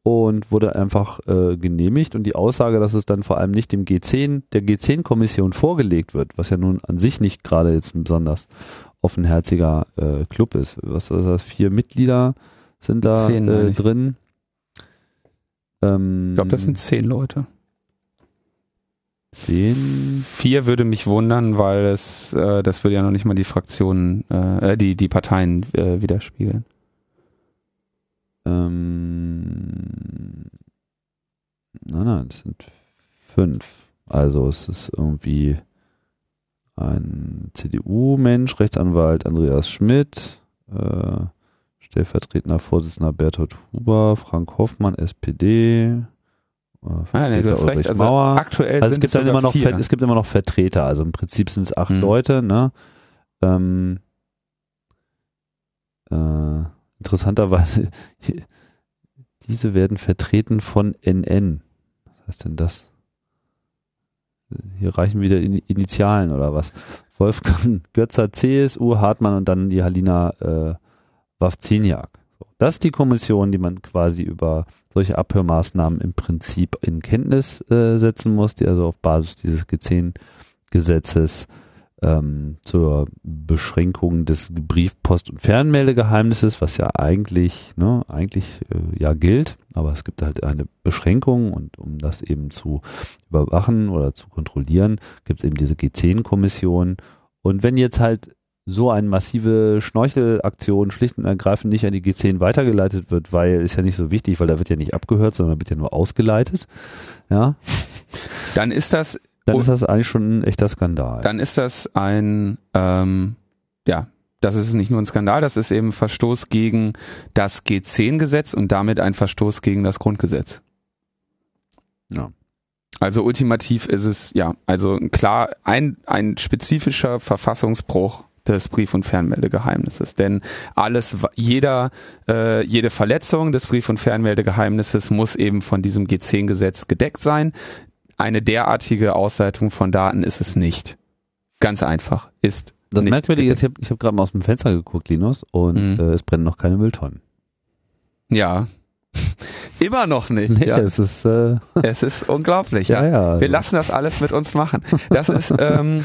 und wurde einfach äh, genehmigt und die Aussage, dass es dann vor allem nicht dem G10, der G10-Kommission vorgelegt wird, was ja nun an sich nicht gerade jetzt besonders offenherziger äh, Club ist. Was ist das? Vier Mitglieder sind da Zehn, äh, drin. Ähm, Ich glaube, das sind zehn Leute. zehn. Vier würde mich wundern, weil es, äh, das würde ja noch nicht mal die Fraktionen, äh, äh, die, die Parteien äh, widerspiegeln. Ähm, nein, nein, es sind fünf. Also es ist irgendwie ein CDU-Mensch, Rechtsanwalt Andreas Schmidt, äh, stellvertretender Vorsitzender Bertolt Huber, Frank Hoffmann, SPD. Äh, Ah, nee, du hast recht. Also Mauer. aktuell Also es gibt dann immer noch vier. Es gibt immer noch Vertreter, also im Prinzip sind es acht Mhm. Leute, ne? Ähm, äh, interessanterweise, diese werden vertreten von NN. Was heißt denn das? Hier reichen wieder In- Initialen oder was? Wolfgang Götzer CSU, Hartmann und dann die Halina äh. Das ist die Kommission, die man quasi über solche Abhörmaßnahmen im Prinzip in Kenntnis äh, setzen muss, die also auf Basis dieses G10-Gesetzes ähm, zur Beschränkung des Brief-, Post- und Fernmeldegeheimnisses, was ja eigentlich, ne, eigentlich äh, ja gilt, aber es gibt halt eine Beschränkung und um das eben zu überwachen oder zu kontrollieren, gibt es eben diese G10-Kommission. Und wenn jetzt halt so eine massive Schnorchelaktion schlicht und ergreifend nicht an die G10 weitergeleitet wird, weil ist ja nicht so wichtig, weil da wird ja nicht abgehört, sondern wird ja nur ausgeleitet, ja, Dann ist das, dann Oh. ist das eigentlich schon ein echter Skandal. dann ist das ein, ähm, ja, das ist nicht nur ein Skandal, das ist eben Verstoß gegen das G10-Gesetz und damit ein Verstoß gegen das Grundgesetz. Ja. Also ultimativ ist es, ja, also klar ein, ein spezifischer Verfassungsbruch des Brief- und Fernmeldegeheimnisses. Denn alles, jeder, äh, jede Verletzung des Brief- und Fernmeldegeheimnisses muss eben von diesem G10-Gesetz gedeckt sein. Eine derartige Ausleitung von Daten ist es nicht. Ganz einfach. Ist Das nicht Merkwürdige ist, ich habe ich hab gerade mal aus dem Fenster geguckt, Linus, und Mhm. äh, es brennen noch keine Mülltonnen. Ja. Immer noch nicht. Nee, ja. es ist, äh, Es ist unglaublich. ja, ja. Wir lassen das alles mit uns machen. Das ist, ähm,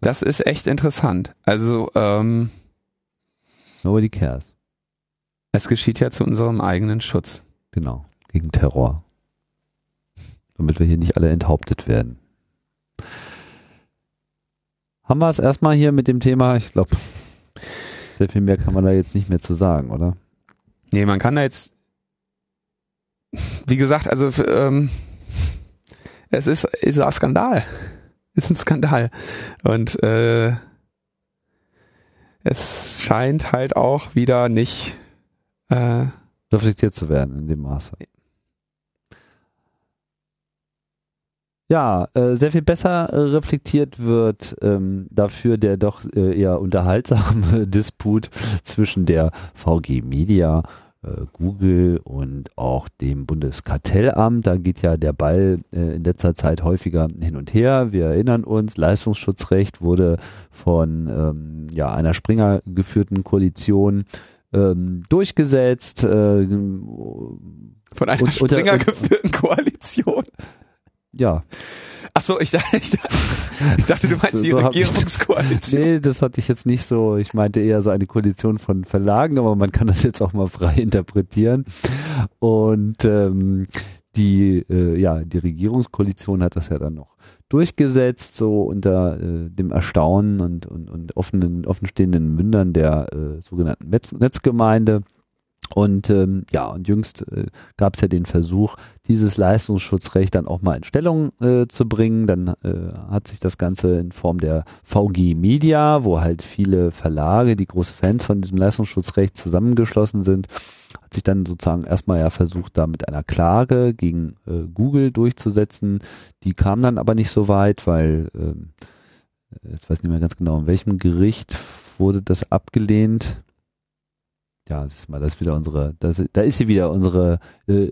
das ist echt interessant. Also, ähm, Nobody cares. es geschieht ja zu unserem eigenen Schutz. Genau. Gegen Terror. Damit wir hier nicht alle enthauptet werden. Haben wir es erstmal hier mit dem Thema, ich glaube, sehr viel mehr kann man da jetzt nicht mehr zu sagen, oder? Nee, man kann da jetzt, wie gesagt, also, ähm, es ist, ist ein Skandal. Ist ein Skandal. Und, äh, es scheint halt auch wieder nicht, äh, reflektiert zu werden in dem Maße. Ja, äh, sehr viel besser äh, reflektiert wird ähm, dafür der doch äh, eher unterhaltsame Disput zwischen der VG Media, äh, Google und auch dem Bundeskartellamt. Da geht ja der Ball äh, in letzter Zeit häufiger hin und her. Wir erinnern uns, Leistungsschutzrecht wurde von ähm, ja, einer Springer geführten Koalition ähm, durchgesetzt. Von einer unter- Springer geführten Koalition. Ja, Ach so, ich dachte, ich dachte, ich dachte du meinst die So ich- Regierungskoalition. nee, das hatte ich jetzt nicht so. Ich meinte eher so eine Koalition von Verlagen, aber man kann das jetzt auch mal frei interpretieren. Und ähm, die, äh, ja, die Regierungskoalition hat das ja dann noch durchgesetzt, so unter äh, dem Erstaunen und, und, und offenen, offenstehenden Mündern der äh, sogenannten Netz Netzgemeinde. Und ähm, ja, und jüngst äh, gab es ja den Versuch, dieses Leistungsschutzrecht dann auch mal in Stellung äh, zu bringen. Dann äh, hat sich das Ganze in Form der VG Media, wo halt viele Verlage, die große Fans von diesem Leistungsschutzrecht zusammengeschlossen sind, hat sich dann sozusagen erstmal ja versucht, da mit einer Klage gegen äh, Google durchzusetzen. Die kam dann aber nicht so weit, weil ähm, ich weiß nicht mehr ganz genau, in welchem Gericht wurde das abgelehnt. Ja, das ist mal, das ist wieder unsere, das, da ist sie wieder, unsere äh,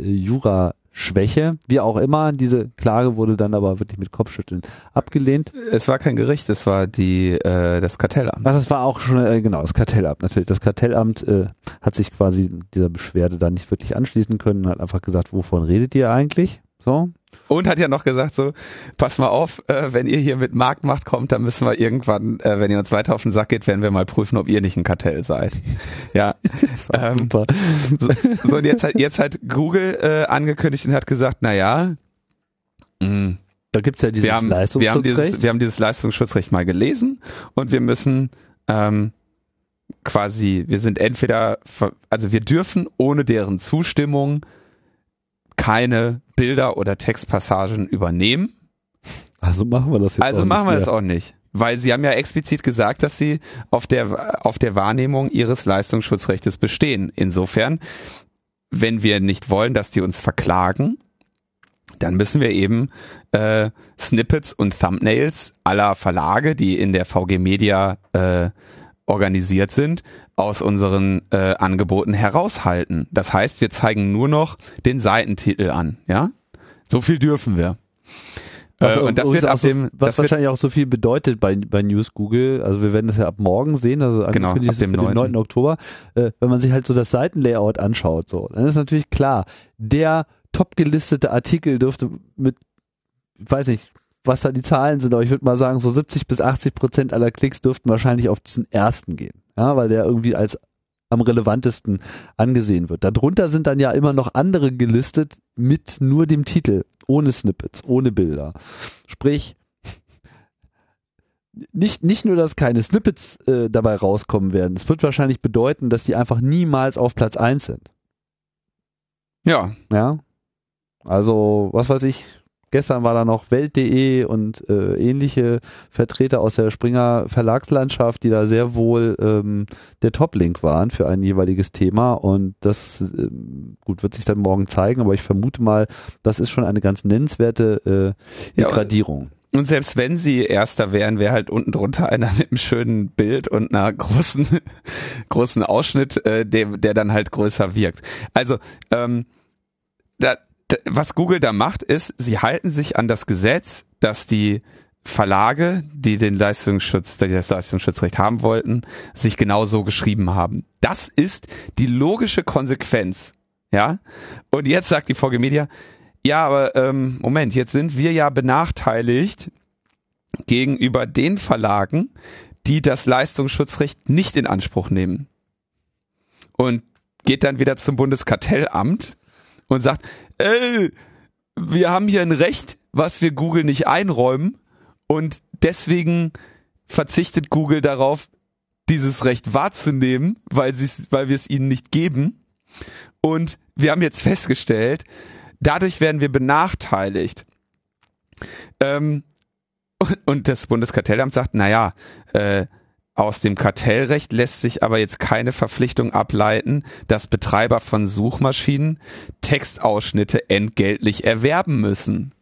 Schwäche. Wie auch immer, diese Klage wurde dann aber wirklich mit Kopfschütteln abgelehnt. Es war kein Gericht, es war die äh, das Kartellamt. Was es war auch schon äh, genau das Kartellamt natürlich. Das Kartellamt äh, hat sich quasi dieser Beschwerde dann nicht wirklich anschließen können, hat einfach gesagt, wovon redet ihr eigentlich? So. Und hat ja noch gesagt so, pass mal auf, äh, wenn ihr hier mit Marktmacht kommt, dann müssen wir irgendwann, äh, wenn ihr uns weiter auf den Sack geht, werden wir mal prüfen, ob ihr nicht ein Kartell seid. Ja. ähm, super. So, so und jetzt hat jetzt hat Google äh, angekündigt und hat gesagt, na ja, mh, Da gibt's ja dieses wir haben, wir haben Leistungsschutzrecht. dieses, wir haben dieses Leistungsschutzrecht mal gelesen und wir müssen ähm, quasi, wir sind entweder, also wir dürfen ohne deren Zustimmung keine Bilder oder Textpassagen übernehmen. also machen wir das jetzt Also auch machen wir nicht das mehr. auch nicht. Weil sie haben ja explizit gesagt, dass sie auf der, auf der Wahrnehmung ihres Leistungsschutzrechtes bestehen. Insofern, wenn wir nicht wollen, dass die uns verklagen, dann müssen wir eben äh, Snippets und Thumbnails aller Verlage, die in der VG Media äh, organisiert sind, aus unseren äh, Angeboten heraushalten. Das heißt, wir zeigen nur noch den Seitentitel an, ja? So viel dürfen wir. Was, äh, und das wird ab so, dem, was das wird, wahrscheinlich auch so viel bedeutet bei, bei News Google. Also wir werden das ja ab morgen sehen, also Genau, ab dem für den 9.. 9. Oktober. Äh, wenn man sich halt so das Seitenlayout anschaut, so, dann ist natürlich klar, der top gelistete Artikel dürfte mit, ich weiß nicht, was da die Zahlen sind, aber ich würde mal sagen, so 70 bis 80 Prozent aller Klicks dürften wahrscheinlich auf diesen ersten gehen. Ja, weil der irgendwie als am relevantesten angesehen wird. Darunter sind dann ja immer noch andere gelistet mit nur dem Titel, ohne Snippets, ohne Bilder. Sprich, nicht, nicht nur, dass keine Snippets äh, dabei rauskommen werden, es wird wahrscheinlich bedeuten, dass die einfach niemals auf Platz 1 sind. ja, Ja. Also, was weiß ich, gestern war da noch Welt.de und äh, ähnliche Vertreter aus der Springer Verlagslandschaft, die da sehr wohl ähm, der Top-Link waren für ein jeweiliges Thema. Und das, ähm, gut, wird sich dann morgen zeigen, aber ich vermute mal, das ist schon eine ganz nennenswerte äh, Ja. Und selbst wenn sie Erster wären, wäre halt unten drunter einer mit einem schönen Bild und einer großen, großen Ausschnitt, äh, der, der dann halt größer wirkt. Also, ähm, da, was Google da macht, ist, sie halten sich an das Gesetz, dass die Verlage, die den Leistungsschutz, die das Leistungsschutzrecht haben wollten, sich genau so geschrieben haben. Das ist die logische Konsequenz. Ja. Und jetzt sagt die VG Media, ja, aber ähm, Moment, jetzt sind wir ja benachteiligt gegenüber den Verlagen, die das Leistungsschutzrecht nicht in Anspruch nehmen. Und geht dann wieder zum Bundeskartellamt und sagt, äh, wir haben hier ein Recht, was wir Google nicht einräumen und deswegen verzichtet Google darauf, dieses Recht wahrzunehmen, weil, weil wir es ihnen nicht geben. Und wir haben jetzt festgestellt, dadurch werden wir benachteiligt. Ähm, und das Bundeskartellamt sagt, naja, äh, aus dem Kartellrecht lässt sich aber jetzt keine Verpflichtung ableiten, dass Betreiber von Suchmaschinen Textausschnitte entgeltlich erwerben müssen.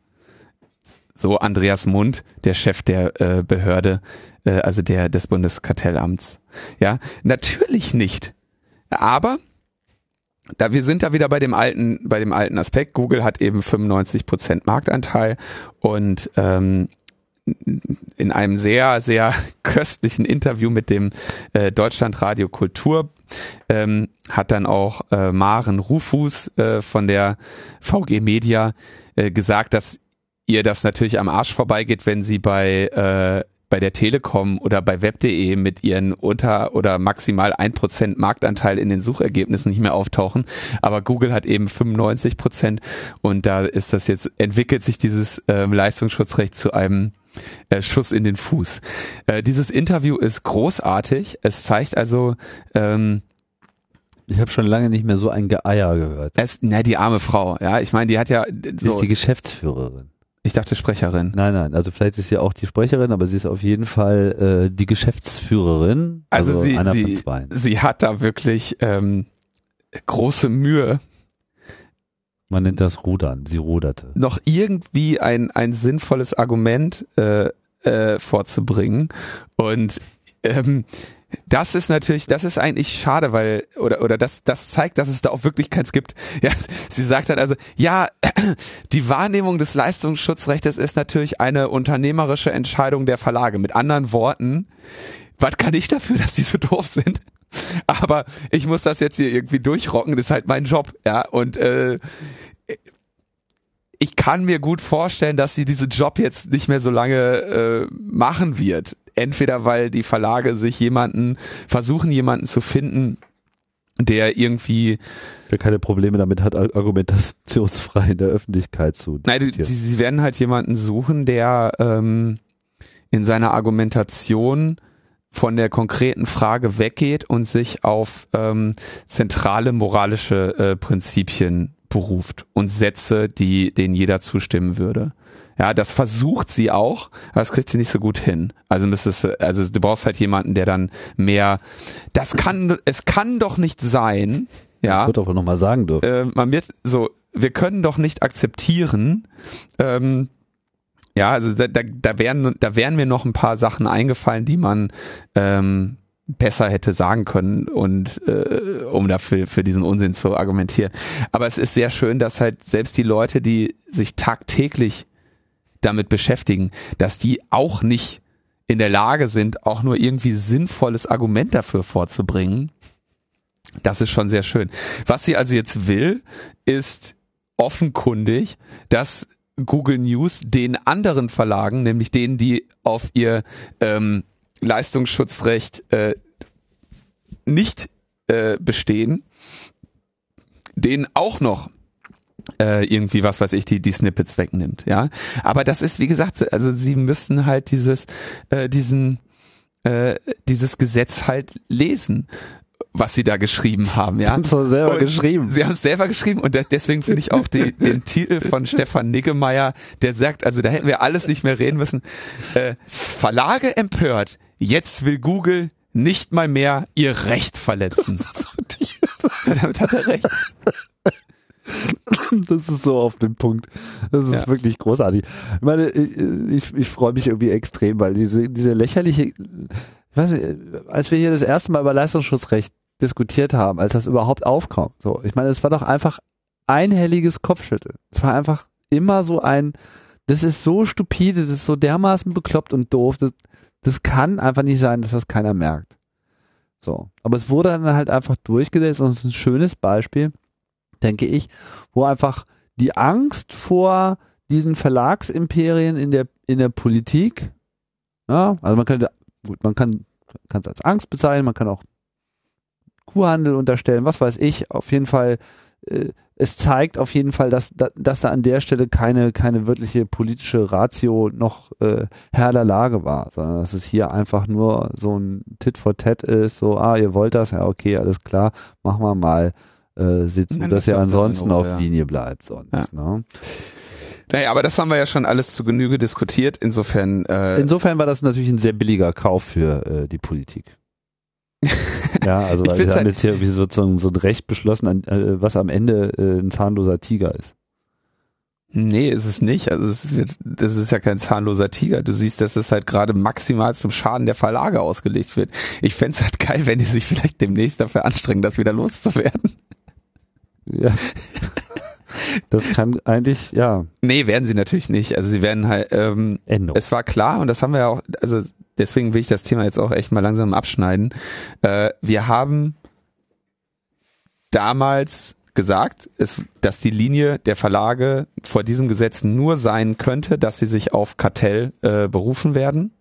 So Andreas Mund, der Chef der äh, Behörde, äh, also der des Bundeskartellamts. Ja, natürlich nicht. Aber da wir sind da wieder bei dem alten, bei dem alten Aspekt. Google hat eben 95 Prozent Marktanteil und ähm, in einem sehr, sehr köstlichen Interview mit dem äh, Deutschlandradio Kultur ähm, hat dann auch äh, Maren Rufus äh, von der VG Media äh, gesagt, dass ihr das natürlich am Arsch vorbeigeht, wenn sie bei äh, bei der Telekom oder bei web.de mit ihren unter oder maximal 1% Marktanteil in den Suchergebnissen nicht mehr auftauchen. Aber Google hat eben 95% und da ist das jetzt, entwickelt sich dieses ähm, Leistungsschutzrecht zu einem äh, Schuss in den Fuß. Äh, dieses Interview ist großartig. Es zeigt also, ähm, Ich habe schon lange nicht mehr so ein Geeier gehört. es, na, die arme Frau, ja, ich meine, die hat ja, Sie ist so, die Geschäftsführerin. ich dachte Sprecherin. Nein, nein, also vielleicht ist sie auch die Sprecherin, aber sie ist auf jeden Fall äh, die Geschäftsführerin. Also, Also, sie, einer von sie, zwei. sie hat da wirklich ähm, große Mühe, Man nennt das Rudern. Sie ruderte. noch irgendwie ein, ein sinnvolles Argument äh, äh, vorzubringen. Und ähm, das ist natürlich, das ist eigentlich schade, weil, oder, oder das, das zeigt, dass es da auch wirklich keins gibt. Ja, sie sagt halt also, ja, die Wahrnehmung des Leistungsschutzrechts ist natürlich eine unternehmerische Entscheidung der Verlage. Mit anderen Worten, was kann ich dafür, dass die so doof sind? Aber ich muss das jetzt hier irgendwie durchrocken, das ist halt mein Job, ja, und, äh, ich kann mir gut vorstellen, dass sie diesen Job jetzt nicht mehr so lange äh, machen wird. Entweder weil die Verlage sich jemanden versuchen, jemanden zu finden, der irgendwie der keine Probleme damit hat, argumentationsfrei in der Öffentlichkeit zu Nein, sie, sie werden halt jemanden suchen, der ähm, in seiner Argumentation von der konkreten Frage weggeht und sich auf ähm, zentrale moralische äh, Prinzipien beruft und Sätze, die denen jeder zustimmen würde. Ja, das versucht sie auch, aber das kriegt sie nicht so gut hin. Also müsstest also du brauchst halt jemanden, der dann mehr, das kann, es kann doch nicht sein, ja. Ich würde auch nochmal sagen dürfen. Äh, man wird so, wir können doch nicht akzeptieren, ähm, ja, also da, da, da wären, da wären mir noch ein paar Sachen eingefallen, die man ähm, besser hätte sagen können und äh, um dafür für diesen Unsinn zu argumentieren. Aber es ist sehr schön, dass halt selbst die Leute, die sich tagtäglich damit beschäftigen, dass die auch nicht in der Lage sind, auch nur irgendwie sinnvolles Argument dafür vorzubringen. Das ist schon sehr schön. Was sie also jetzt will, ist offenkundig, dass Google News den anderen Verlagen, nämlich denen, die auf ihr ähm, Leistungsschutzrecht äh, nicht äh, bestehen, denen auch noch äh, irgendwie was weiß ich die die Snippets wegnimmt, ja. Aber das ist wie gesagt, also sie müssten halt dieses äh, diesen äh, dieses Gesetz halt lesen was sie da geschrieben haben, ja. Sie haben es selber und geschrieben. Sie haben es selber geschrieben und deswegen finde ich auch die, den Titel von Stefan Niggemeier, der sagt, also da hätten wir alles nicht mehr reden müssen. Äh, Verlage empört, jetzt will Google nicht mal mehr ihr Recht verletzen. Damit hat er recht. Das ist so auf den Punkt. Das ist ja. wirklich großartig. Ich meine, ich, ich freue mich irgendwie extrem, weil diese, diese lächerliche, ich weiß nicht, als wir hier das erste Mal über Leistungsschutzrecht diskutiert haben, als das überhaupt aufkam, so, ich meine, es war doch einfach einhelliges Kopfschütteln. Es war einfach immer so ein, das ist so stupide, das ist so dermaßen bekloppt und doof, das, das kann einfach nicht sein, dass das keiner merkt. So. Aber es wurde dann halt einfach durchgesetzt und es ist ein schönes Beispiel, denke ich, wo einfach die Angst vor diesen Verlagsimperien in der, in der Politik, ja, also man könnte, gut, man kann es als Angst bezeichnen, man kann auch Kuhhandel unterstellen, was weiß ich, auf jeden Fall äh, es zeigt auf jeden Fall, dass, dass da an der Stelle keine, keine wirkliche politische Ratio noch äh, Herr der Lage war, sondern dass es hier einfach nur so ein Tit for Tat ist, so, ah, ihr wollt das, ja, okay, alles klar, machen wir mal, äh, seht zu, dass ihr ansonsten auf. Linie bleibt sonst. Ja. Ne? Naja, aber das haben wir ja schon alles zu Genüge diskutiert. Insofern. Äh Insofern war das natürlich ein sehr billiger Kauf für äh, die Politik. Ja, also wir haben halt jetzt hier sozusagen so ein Recht beschlossen, äh, was am Ende äh, ein zahnloser Tiger ist. Nee, ist es nicht. Also es wird, das ist ja kein zahnloser Tiger. Du siehst, dass es halt gerade maximal zum Schaden der Verlage ausgelegt wird. Ich fände halt geil, wenn die sich vielleicht demnächst dafür anstrengen, das wieder loszuwerden. Ja. Das kann eigentlich, ja. Nee, werden sie natürlich nicht. Also sie werden halt, ähm, Endo. es war klar und das haben wir ja auch, also deswegen will ich das Thema jetzt auch echt mal langsam abschneiden. Äh, wir haben damals gesagt, ist, dass die Linie der Verlage vor diesem Gesetz nur sein könnte, dass sie sich auf Kartell äh, berufen werden.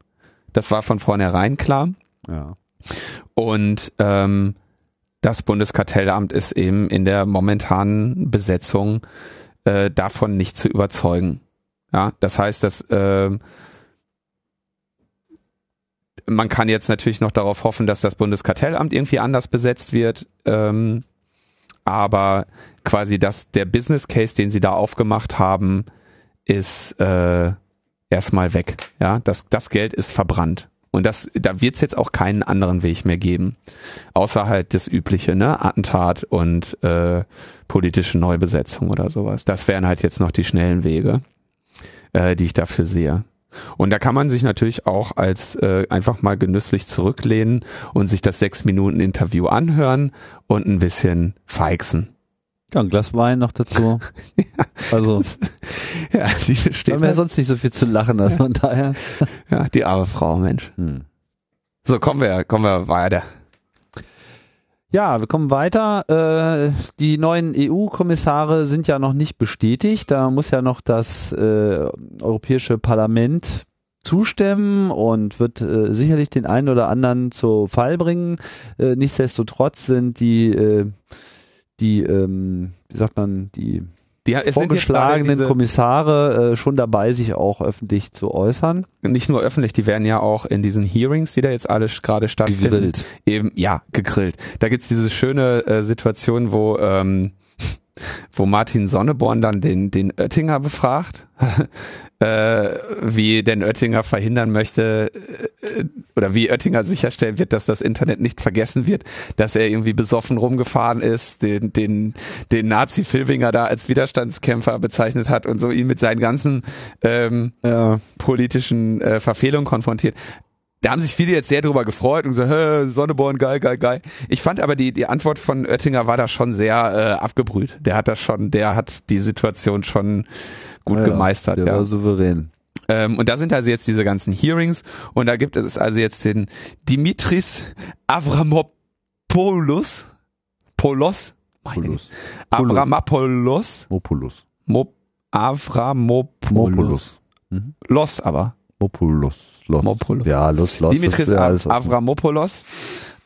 Das war von vornherein klar. Ja. Und ähm, das Bundeskartellamt ist eben in der momentanen Besetzung äh, davon nicht zu überzeugen. Ja, das heißt, dass äh, man kann jetzt natürlich noch darauf hoffen, dass das Bundeskartellamt irgendwie anders besetzt wird. Ähm, aber quasi das, der Business Case, den sie da aufgemacht haben, ist äh, erstmal weg. Ja, das, das Geld ist verbrannt. Und das, da wird es jetzt auch keinen anderen Weg mehr geben. Außer halt das übliche, ne? Attentat und äh, politische Neubesetzung oder sowas. Das wären halt jetzt noch die schnellen Wege, äh, die ich dafür sehe. Und da kann man sich natürlich auch als äh, einfach mal genüsslich zurücklehnen und sich das sechs Minuten Interview anhören und ein bisschen feixen. Ja, ein Glas Wein noch dazu. Also, Ja, die wir steht haben ja sonst nicht so viel zu lachen, also von daher. ja, die Arbeitsfrau, Mensch. Hm. So, kommen wir, kommen wir weiter. Ja, wir kommen weiter. Äh, die neuen EU-Kommissare sind ja noch nicht bestätigt. Da muss ja noch das äh, Europäische Parlament zustimmen und wird äh, sicherlich den einen oder anderen zu Fall bringen. Äh, nichtsdestotrotz sind die, äh, die, ähm, wie sagt man, die Die, es vorgeschlagenen diese, Kommissare äh, schon dabei, sich auch öffentlich zu äußern. nicht nur öffentlich, die werden ja auch in diesen Hearings, die da jetzt alle gerade stattfinden, Gegrillt. eben, ja, gegrillt. Da gibt's diese schöne äh, Situation, wo, ähm, wo Martin Sonneborn dann den, den Oettinger befragt, äh, wie denn Oettinger verhindern möchte, äh, oder wie Oettinger sicherstellen wird, dass das Internet nicht vergessen wird, dass er irgendwie besoffen rumgefahren ist, den, den, den Nazi-Filbinger da als Widerstandskämpfer bezeichnet hat und so ihn mit seinen ganzen ähm, Ja. politischen äh, Verfehlungen konfrontiert. Da haben sich viele jetzt sehr drüber gefreut und gesagt, Hä, Sonneborn, geil, geil, geil. Ich fand aber die, die Antwort von Oettinger war da schon sehr äh, abgebrüht. Der hat das schon, der hat die Situation schon gut Ja, gemeistert. Der Ja. war souverän. Ähm, und da sind also jetzt diese ganzen Hearings und da gibt es also jetzt den Dimitris Avramopoulos, Polos. Poulos. Avramopoulos, Mopulus. Mo, Avramopoulos, Mopulus. Mhm. Los aber. Mopulus. Los. Ja, los, los. Dimitris ja Avramopoulos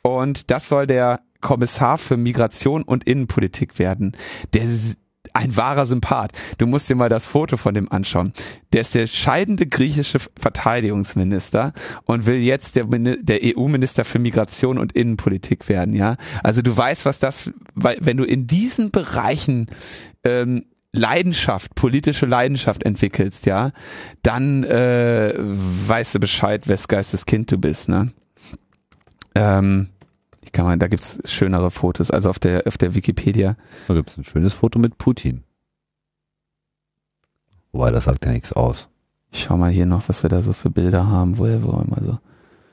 und das soll der Kommissar für Migration und Innenpolitik werden. Der ist ein wahrer Sympath. Du musst dir mal das Foto von dem anschauen. Der ist der scheidende griechische Verteidigungsminister und will jetzt der, der EU-Minister für Migration und Innenpolitik werden, ja. Also du weißt, was das, weil wenn du in diesen Bereichen ähm, Leidenschaft, politische Leidenschaft entwickelst, ja, dann äh, weißt du Bescheid, wes Geistes Kind du bist, ne? Ähm, ich kann mal, da gibt's schönere Fotos, also auf der auf der Wikipedia. Da gibt es ein schönes Foto mit Putin. Wobei, das sagt ja nichts aus. Ich schau mal hier noch, was wir da so für Bilder haben, wo er wo immer so.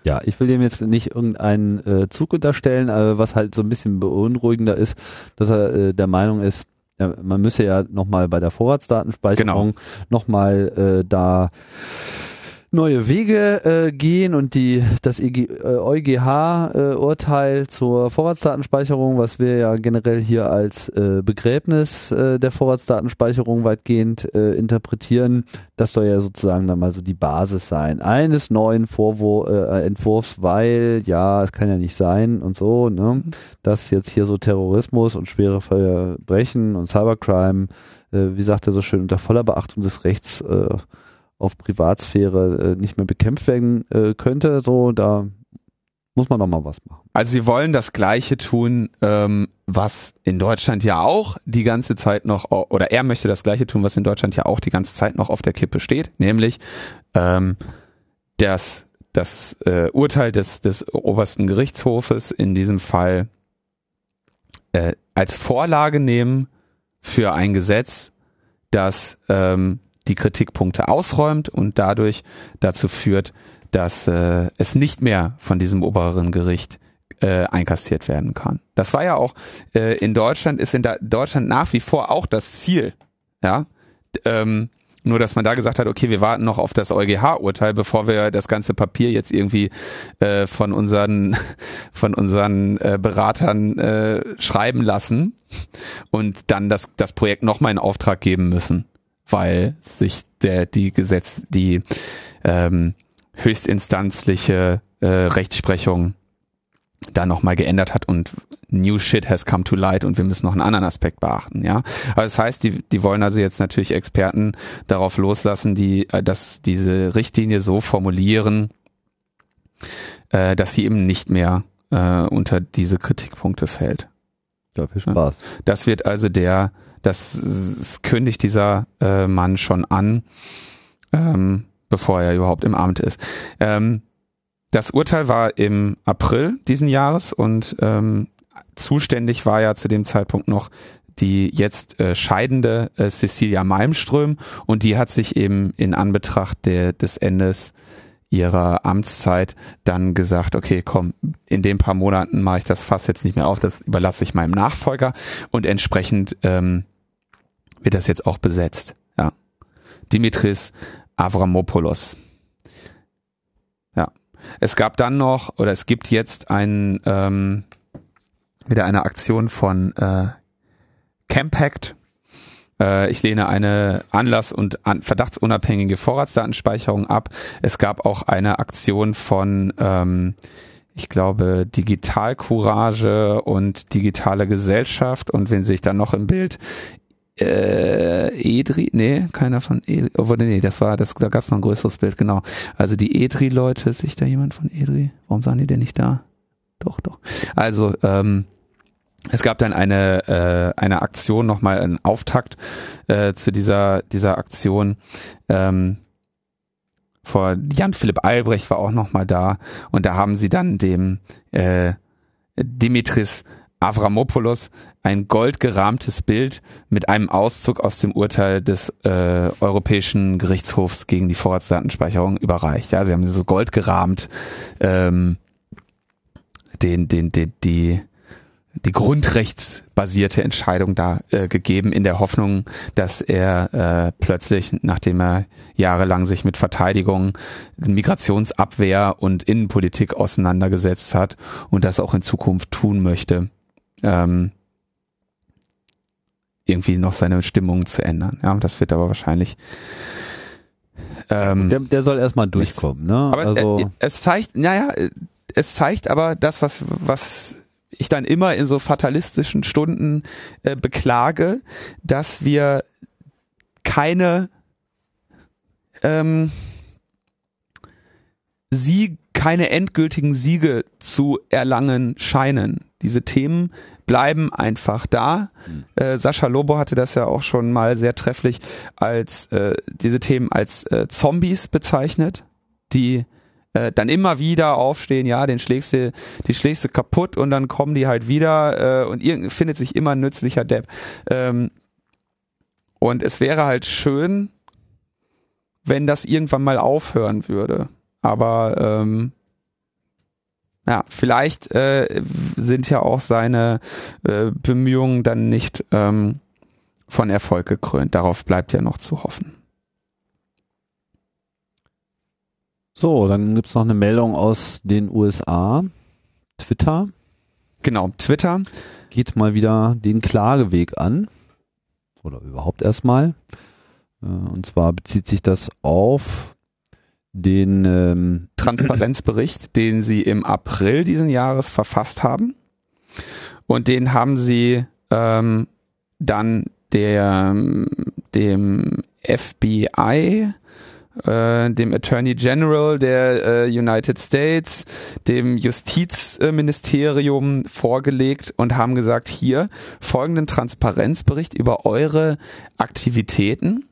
Ja, ich will dem jetzt nicht irgendeinen äh, Zug unterstellen, äh, was halt so ein bisschen beunruhigender ist, dass er äh, der Meinung ist, man müsse ja nochmal bei der Vorratsdatenspeicherung nochmal äh, da neue Wege äh, gehen und die das EG, äh, EuGH-Urteil zur Vorratsdatenspeicherung, was wir ja generell hier als äh, Begräbnis äh, der Vorratsdatenspeicherung weitgehend äh, interpretieren, das soll ja sozusagen dann mal so die Basis sein eines neuen Vorwur äh, Entwurfs, weil ja, es kann ja nicht sein und so, ne, dass jetzt hier so Terrorismus und schwere Verbrechen und Cybercrime, äh, wie sagt er so schön, unter voller Beachtung des Rechts äh, auf Privatsphäre äh, nicht mehr bekämpft werden äh, könnte, so da muss man noch mal was machen. Also sie wollen das Gleiche tun, ähm, was in Deutschland ja auch die ganze Zeit noch, oder er möchte das Gleiche tun, was in Deutschland ja auch die ganze Zeit noch auf der Kippe steht, nämlich ähm, das, das äh, Urteil des, des obersten Gerichtshofes in diesem Fall äh, als Vorlage nehmen für ein Gesetz, das ähm, die Kritikpunkte ausräumt und dadurch dazu führt, dass äh, es nicht mehr von diesem oberen Gericht äh, einkassiert werden kann. Das war ja auch äh, in Deutschland, ist in Deutschland nach wie vor auch das Ziel. Ja, ähm, nur dass man da gesagt hat, okay, wir warten noch auf das EuGH-Urteil, bevor wir das ganze Papier jetzt irgendwie äh, von unseren von unseren äh, Beratern äh, schreiben lassen und dann das das Projekt nochmal in Auftrag geben müssen, weil sich der die Gesetz die ähm, höchstinstanzliche äh, Rechtsprechung da nochmal geändert hat und new shit has come to light und wir müssen noch einen anderen Aspekt beachten, ja. Aber das heißt, die, die wollen also jetzt natürlich Experten darauf loslassen, die, äh, dass diese Richtlinie so formulieren, äh, dass sie eben nicht mehr äh, unter diese Kritikpunkte fällt. Ja, viel Spaß. Das wird also der, das, s- kündigt dieser äh, Mann schon an, ähm, bevor er überhaupt im Amt ist. Ähm, das Urteil war im April diesen Jahres und ähm, zuständig war ja zu dem Zeitpunkt noch die jetzt äh, scheidende äh, Cecilia Malmström und die hat sich eben in Anbetracht der, des Endes ihrer Amtszeit dann gesagt, okay, komm, in den paar Monaten mache ich das Fass jetzt nicht mehr auf, das überlasse ich meinem Nachfolger und entsprechend ähm, wird das jetzt auch besetzt. Ja. Dimitris Avramopoulos. Ja. Es gab dann noch, oder es gibt jetzt ein ähm, wieder eine Aktion von äh, Campact. Äh, ich lehne eine anlass- und verdachtsunabhängige Vorratsdatenspeicherung ab. Es gab auch eine Aktion von ähm, ich glaube, Digital Courage und Digitale Gesellschaft und wen sehe ich da noch im Bild? Äh, Edri, nee, keiner von Edri, oh, nee, das war, das, da gab es noch ein größeres Bild, genau. Also die Edri-Leute, ist sich da jemand von Edri? Warum sagen die denn nicht da? Doch, doch. Also, ähm, es gab dann eine, äh, eine Aktion, nochmal einen Auftakt äh, zu dieser, dieser Aktion. Ähm, vor Jan Philipp Albrecht war auch nochmal da und da haben sie dann dem äh, Dimitris Avramopoulos ein goldgerahmtes Bild mit einem Auszug aus dem Urteil des äh, Europäischen Gerichtshofs gegen die Vorratsdatenspeicherung überreicht. Ja, sie haben so goldgerahmt ähm, den, den, den, die die grundrechtsbasierte Entscheidung da äh, gegeben, in der Hoffnung, dass er äh, plötzlich, nachdem er jahrelang sich mit Verteidigung, Migrationsabwehr und Innenpolitik auseinandergesetzt hat und das auch in Zukunft tun möchte, ähm, irgendwie noch seine Stimmung zu ändern. Ja, das wird aber wahrscheinlich ähm, der, der soll erstmal durchkommen, ne? Aber also es, es zeigt, naja, es zeigt aber das, was, was ich dann immer in so fatalistischen Stunden äh, beklage, dass wir keine ähm, sie keine endgültigen Siege zu erlangen scheinen. Diese Themen bleiben einfach da. Mhm. Äh, Sascha Lobo hatte das ja auch schon mal sehr trefflich als äh, diese Themen als äh, Zombies bezeichnet, die äh, dann immer wieder aufstehen, ja, den schlägst du, die schlägst du kaputt und dann kommen die halt wieder äh, und irgend findet sich immer ein nützlicher Depp. Ähm, und es wäre halt schön, wenn das irgendwann mal aufhören würde. Aber ähm, ja, vielleicht äh, sind ja auch seine äh, Bemühungen dann nicht ähm, von Erfolg gekrönt. Darauf bleibt ja noch zu hoffen. So, dann gibt's noch eine Meldung aus den USA. Twitter. Genau, Twitter. Geht mal wieder den Klageweg an. Oder überhaupt erstmal. Äh, und zwar bezieht sich das auf den ähm, Transparenzbericht, den sie im April diesen Jahres verfasst haben. Und den haben sie ähm, dann der, dem FBI äh, dem Attorney General der äh, United States, dem Justizministerium vorgelegt und haben gesagt, hier folgenden Transparenzbericht über eure Aktivitäten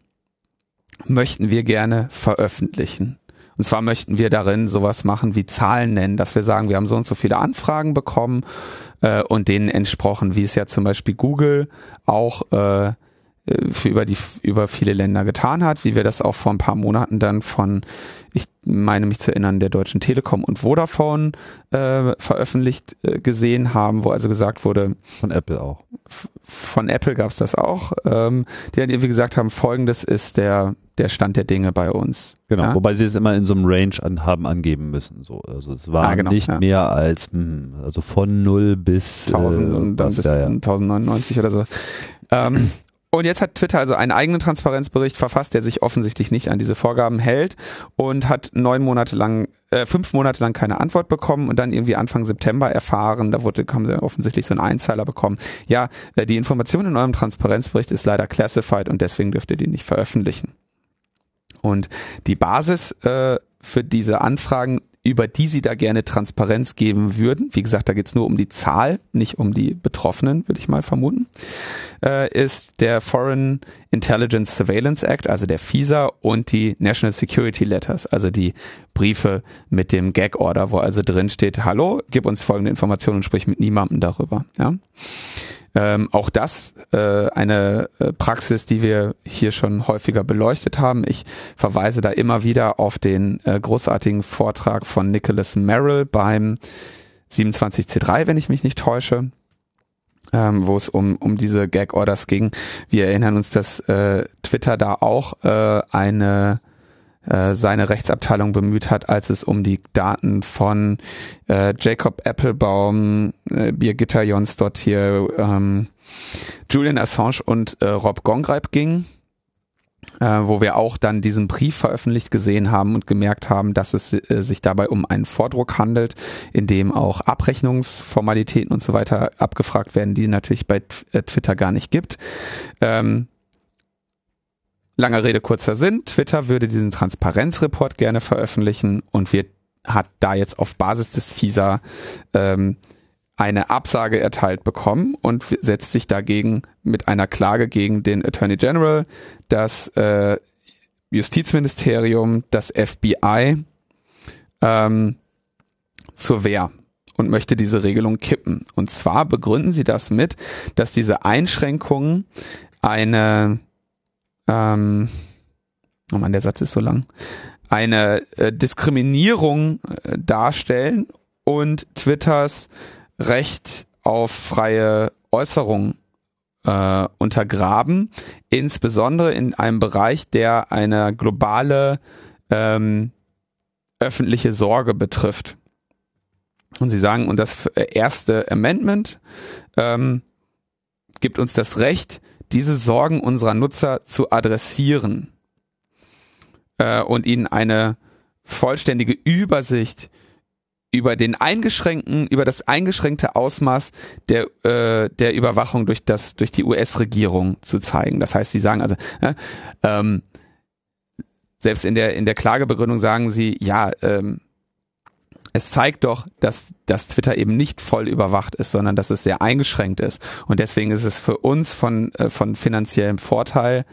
möchten wir gerne veröffentlichen. Und zwar möchten wir darin sowas machen wie Zahlen nennen, dass wir sagen, wir haben so und so viele Anfragen bekommen äh, und denen entsprochen, wie es ja zum Beispiel Google auch äh, für über die über viele Länder getan hat, wie wir das auch vor ein paar Monaten dann von, ich meine mich zu erinnern, der Deutschen Telekom und Vodafone äh, veröffentlicht äh, gesehen haben, wo also gesagt wurde von Apple auch. Von Apple gab es das auch, ähm, die dann irgendwie gesagt haben, folgendes ist der der Stand der Dinge bei uns. Genau, ja? wobei sie es immer in so einem Range an, haben angeben müssen. So, also es war ah, genau, nicht ja. mehr als hm, also von 0 bis 1000 äh, und dann bis ja, 1099 oder so. Ähm, Und jetzt hat Twitter also einen eigenen Transparenzbericht verfasst, der sich offensichtlich nicht an diese Vorgaben hält und hat neun Monate lang, äh, fünf Monate lang keine Antwort bekommen und dann irgendwie Anfang September erfahren, da wurde, haben sie offensichtlich so einen Einzeiler bekommen. Ja, äh, die Information in eurem Transparenzbericht ist leider classified und deswegen dürft ihr die nicht veröffentlichen. Und die Basis äh, für diese Anfragen über die sie da gerne Transparenz geben würden. Wie gesagt, da geht's nur um die Zahl, nicht um die Betroffenen, würde ich mal vermuten. Äh, ist der Foreign Intelligence Surveillance Act, also der FISA und die National Security Letters, also die Briefe mit dem Gag Order, wo also drin steht, hallo, gib uns folgende Informationen und sprich mit niemandem darüber. Ja? Ähm, auch das äh, eine äh, Praxis, die wir hier schon häufiger beleuchtet haben. Ich verweise da immer wieder auf den äh, großartigen Vortrag von Nicholas Merrill beim 27C3, wenn ich mich nicht täusche. Ähm, wo es um, um diese Gag-Orders ging. Wir erinnern uns, dass äh, Twitter da auch äh, eine äh, seine Rechtsabteilung bemüht hat, als es um die Daten von äh, Jacob Applebaum, äh, Birgitta Jons dort hier, ähm, Julian Assange und äh, Rob Gongreib ging. Äh, wo wir auch dann diesen Brief veröffentlicht gesehen haben und gemerkt haben, dass es äh, sich dabei um einen Vordruck handelt, in dem auch Abrechnungsformalitäten und so weiter abgefragt werden, die natürlich bei äh, Twitter gar nicht gibt. Ähm, Langer Rede, kurzer Sinn. Twitter würde diesen Transparenzreport gerne veröffentlichen und wird, hat da jetzt auf Basis des FISA ähm, eine Absage erteilt bekommen und setzt sich dagegen mit einer Klage gegen den Attorney General, das äh, Justizministerium, das FBI ähm, zur Wehr und möchte diese Regelung kippen. Und zwar begründen sie das mit, dass diese Einschränkungen eine ähm, oh man, der Satz ist so lang, eine äh, Diskriminierung äh, darstellen und Twitters Recht auf freie Äußerung äh, untergraben, insbesondere in einem Bereich, der eine globale ähm, öffentliche Sorge betrifft. Und sie sagen, und das erste Amendment ähm, gibt uns das Recht, diese Sorgen unserer Nutzer zu adressieren äh, und ihnen eine vollständige Übersicht über den eingeschränkten, über das eingeschränkte Ausmaß der äh, der Überwachung durch das durch die US-Regierung zu zeigen. Das heißt, sie sagen also äh, ähm, selbst in der in der Klagebegründung sagen sie ja ähm, es zeigt doch, dass, dass Twitter eben nicht voll überwacht ist, sondern dass es sehr eingeschränkt ist. Und deswegen ist es für uns von, äh, von finanziellem Vorteil,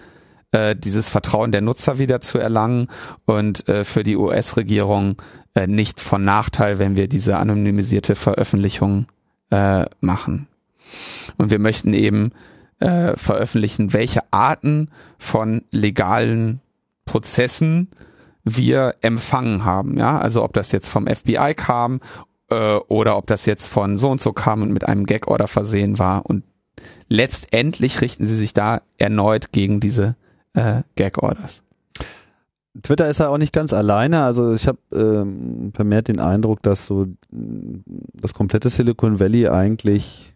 äh, dieses Vertrauen der Nutzer wieder zu erlangen und äh, für die US-Regierung äh, nicht von Nachteil, wenn wir diese anonymisierte Veröffentlichung äh, machen. Und wir möchten eben äh, veröffentlichen, welche Arten von legalen Prozessen wir empfangen haben. Ja, also ob das jetzt vom FBI kam äh, oder ob das jetzt von so und so kam und mit einem Gag-Order versehen war. Und letztendlich richten sie sich da erneut gegen diese äh, Gag-Orders. Twitter ist ja auch nicht ganz alleine. Also ich habe ähm, vermehrt den Eindruck, dass so das komplette Silicon Valley eigentlich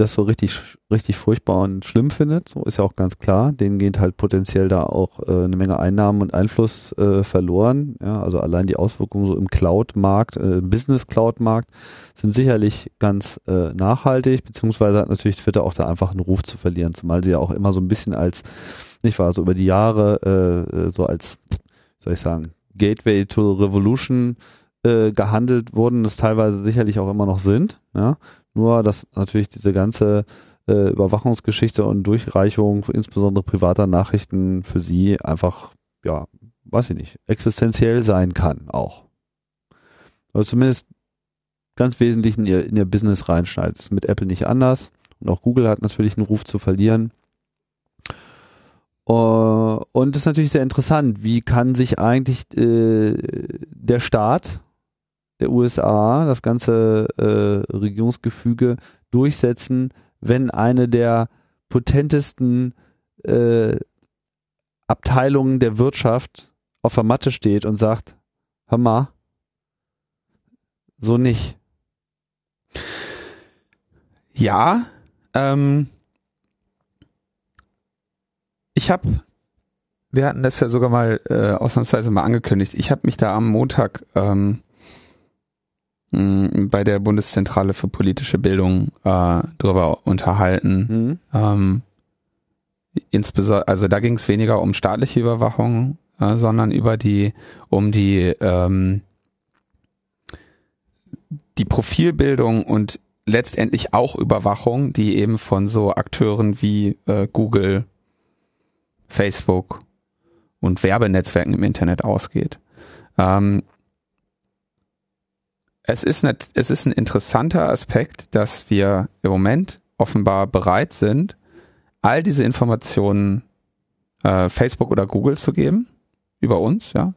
das so richtig, richtig furchtbar und schlimm findet, so ist ja auch ganz klar. Denen geht halt potenziell da auch äh, eine Menge Einnahmen und Einfluss äh, verloren. Ja, also allein die Auswirkungen so im Cloud-Markt, äh, Business-Cloud-Markt sind sicherlich ganz äh, nachhaltig, beziehungsweise hat natürlich Twitter auch da einfach einen Ruf zu verlieren, zumal sie ja auch immer so ein bisschen als, nicht wahr, so über die Jahre äh, äh so als, soll ich sagen, Gateway to Revolution äh, gehandelt wurden, das teilweise sicherlich auch immer noch sind. Ja? Nur, dass natürlich diese ganze äh, Überwachungsgeschichte und Durchreichung insbesondere privater Nachrichten für sie einfach, ja, weiß ich nicht, existenziell sein kann auch. Oder zumindest ganz wesentlich in ihr, in ihr Business reinschneidet. Das ist mit Apple nicht anders. Und auch Google hat natürlich einen Ruf zu verlieren. Uh, und das ist natürlich sehr interessant. Wie kann sich eigentlich äh, der Staat der USA, das ganze äh, Regierungsgefüge durchsetzen, wenn eine der potentesten äh, Abteilungen der Wirtschaft auf der Matte steht und sagt, hör mal, so nicht. Ja, ähm, ich habe, wir hatten das ja sogar mal äh, ausnahmsweise mal angekündigt, ich habe mich da am Montag ähm, bei der Bundeszentrale für politische Bildung äh, darüber unterhalten. Mhm. Ähm, insbesondere, also da ging es weniger um staatliche Überwachung, äh, sondern über die, um die ähm, die Profilbildung und letztendlich auch Überwachung, die eben von so Akteuren wie äh, Google, Facebook und Werbenetzwerken im Internet ausgeht. Ähm, es ist, nicht, es ist ein interessanter Aspekt, dass wir im Moment offenbar bereit sind, all diese Informationen äh, Facebook oder Google zu geben über uns, ja.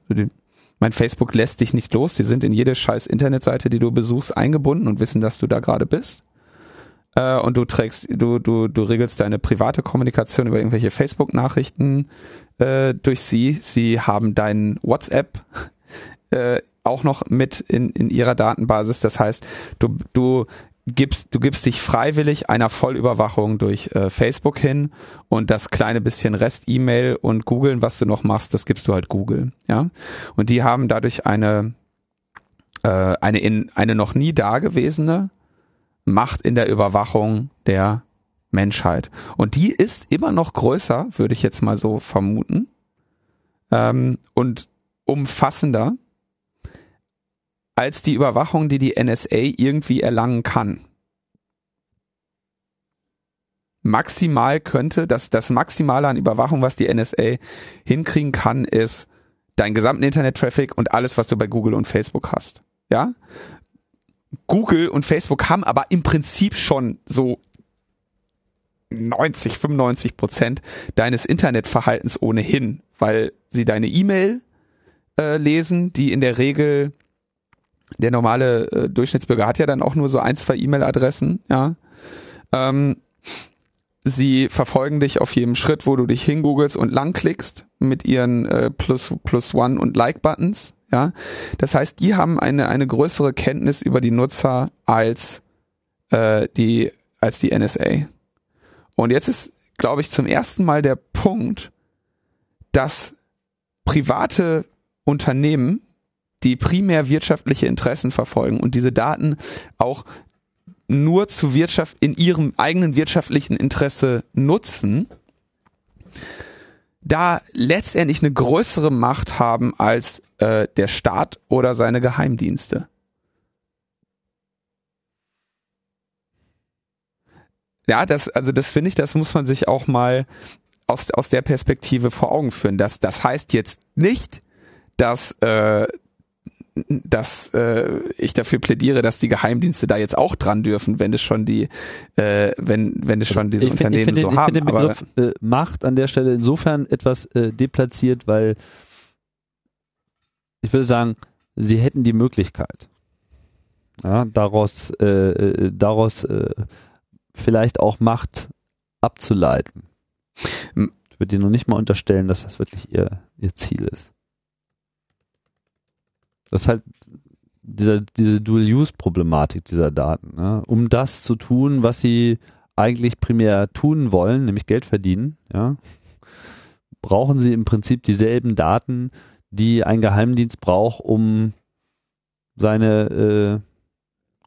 Mein Facebook lässt dich nicht los, die sind in jede scheiß Internetseite, die du besuchst, eingebunden und wissen, dass du da gerade bist. Äh, und du trägst, du, du, du regelst deine private Kommunikation über irgendwelche Facebook-Nachrichten äh, durch sie. Sie haben dein WhatsApp äh, auch noch mit in, in ihrer Datenbasis. Das heißt, du, du gibst, du gibst dich freiwillig einer Vollüberwachung durch äh, Facebook hin und das kleine bisschen Rest-E-Mail und googeln, was du noch machst, das gibst du halt Google, ja. Und die haben dadurch eine, äh, eine in, eine noch nie dagewesene Macht in der Überwachung der Menschheit. Und die ist immer noch größer, würde ich jetzt mal so vermuten, ähm, und umfassender als die Überwachung, die die NSA irgendwie erlangen kann. Maximal könnte, das, das Maximale an Überwachung, was die NSA hinkriegen kann, ist dein gesamten Internet-Traffic und alles, was du bei Google und Facebook hast. Ja? Google und Facebook haben aber im Prinzip schon so 90, 95 Prozent deines Internetverhaltens ohnehin, weil sie deine E-Mail äh, lesen, die in der Regel der normale äh, Durchschnittsbürger hat ja dann auch nur so ein, zwei E-Mail-Adressen, ja. Ähm, sie verfolgen dich auf jedem Schritt, wo du dich hingoogelst und langklickst mit ihren äh, Plus, Plus One und Like-Buttons, ja. Das heißt, die haben eine, eine größere Kenntnis über die Nutzer als äh, die, als die NSA. Und jetzt ist, glaube ich, zum ersten Mal der Punkt, dass private Unternehmen die primär wirtschaftliche Interessen verfolgen und diese Daten auch nur zu Wirtschaft in ihrem eigenen wirtschaftlichen Interesse nutzen, da letztendlich eine größere Macht haben als äh, der Staat oder seine Geheimdienste. Ja, das, also das finde ich, das muss man sich auch mal aus, aus der Perspektive vor Augen führen. Das, das heißt jetzt nicht, dass, äh, dass äh, ich dafür plädiere, dass die Geheimdienste da jetzt auch dran dürfen, wenn es schon die, äh, wenn wenn es schon diese ich Unternehmen find, ich so find, haben. Ich finde den Begriff äh, Macht an der Stelle insofern etwas äh, deplatziert, weil ich würde sagen, sie hätten die Möglichkeit, ja, daraus äh, äh daraus äh, vielleicht auch Macht abzuleiten. Ich würde dir noch nicht mal unterstellen, dass das wirklich ihr ihr Ziel ist. Das ist halt dieser, diese Dual-Use-Problematik dieser Daten. Ne? Um das zu tun, was sie eigentlich primär tun wollen, nämlich Geld verdienen, ja, brauchen sie im Prinzip dieselben Daten, die ein Geheimdienst braucht, um seine äh,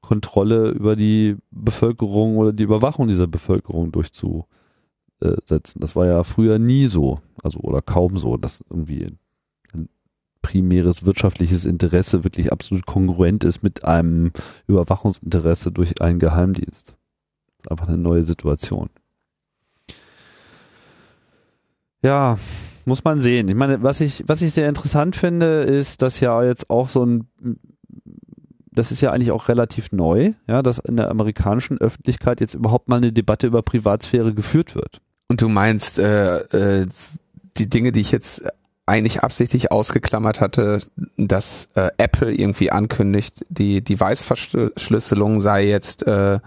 Kontrolle über die Bevölkerung oder die Überwachung dieser Bevölkerung durchzusetzen. Das war ja früher nie so, also oder kaum so, dass irgendwie primäres wirtschaftliches Interesse wirklich absolut kongruent ist mit einem Überwachungsinteresse durch einen Geheimdienst. Einfach eine neue Situation. Ja, muss man sehen. Ich meine, was ich, was ich sehr interessant finde, ist, dass ja jetzt auch so ein, das ist ja eigentlich auch relativ neu, ja, dass in der amerikanischen Öffentlichkeit jetzt überhaupt mal eine Debatte über Privatsphäre geführt wird. Und du meinst, äh, äh, die Dinge, die ich jetzt eigentlich absichtlich ausgeklammert hatte, dass äh, Apple irgendwie ankündigt, die Device-Verschlüsselung sei jetzt äh,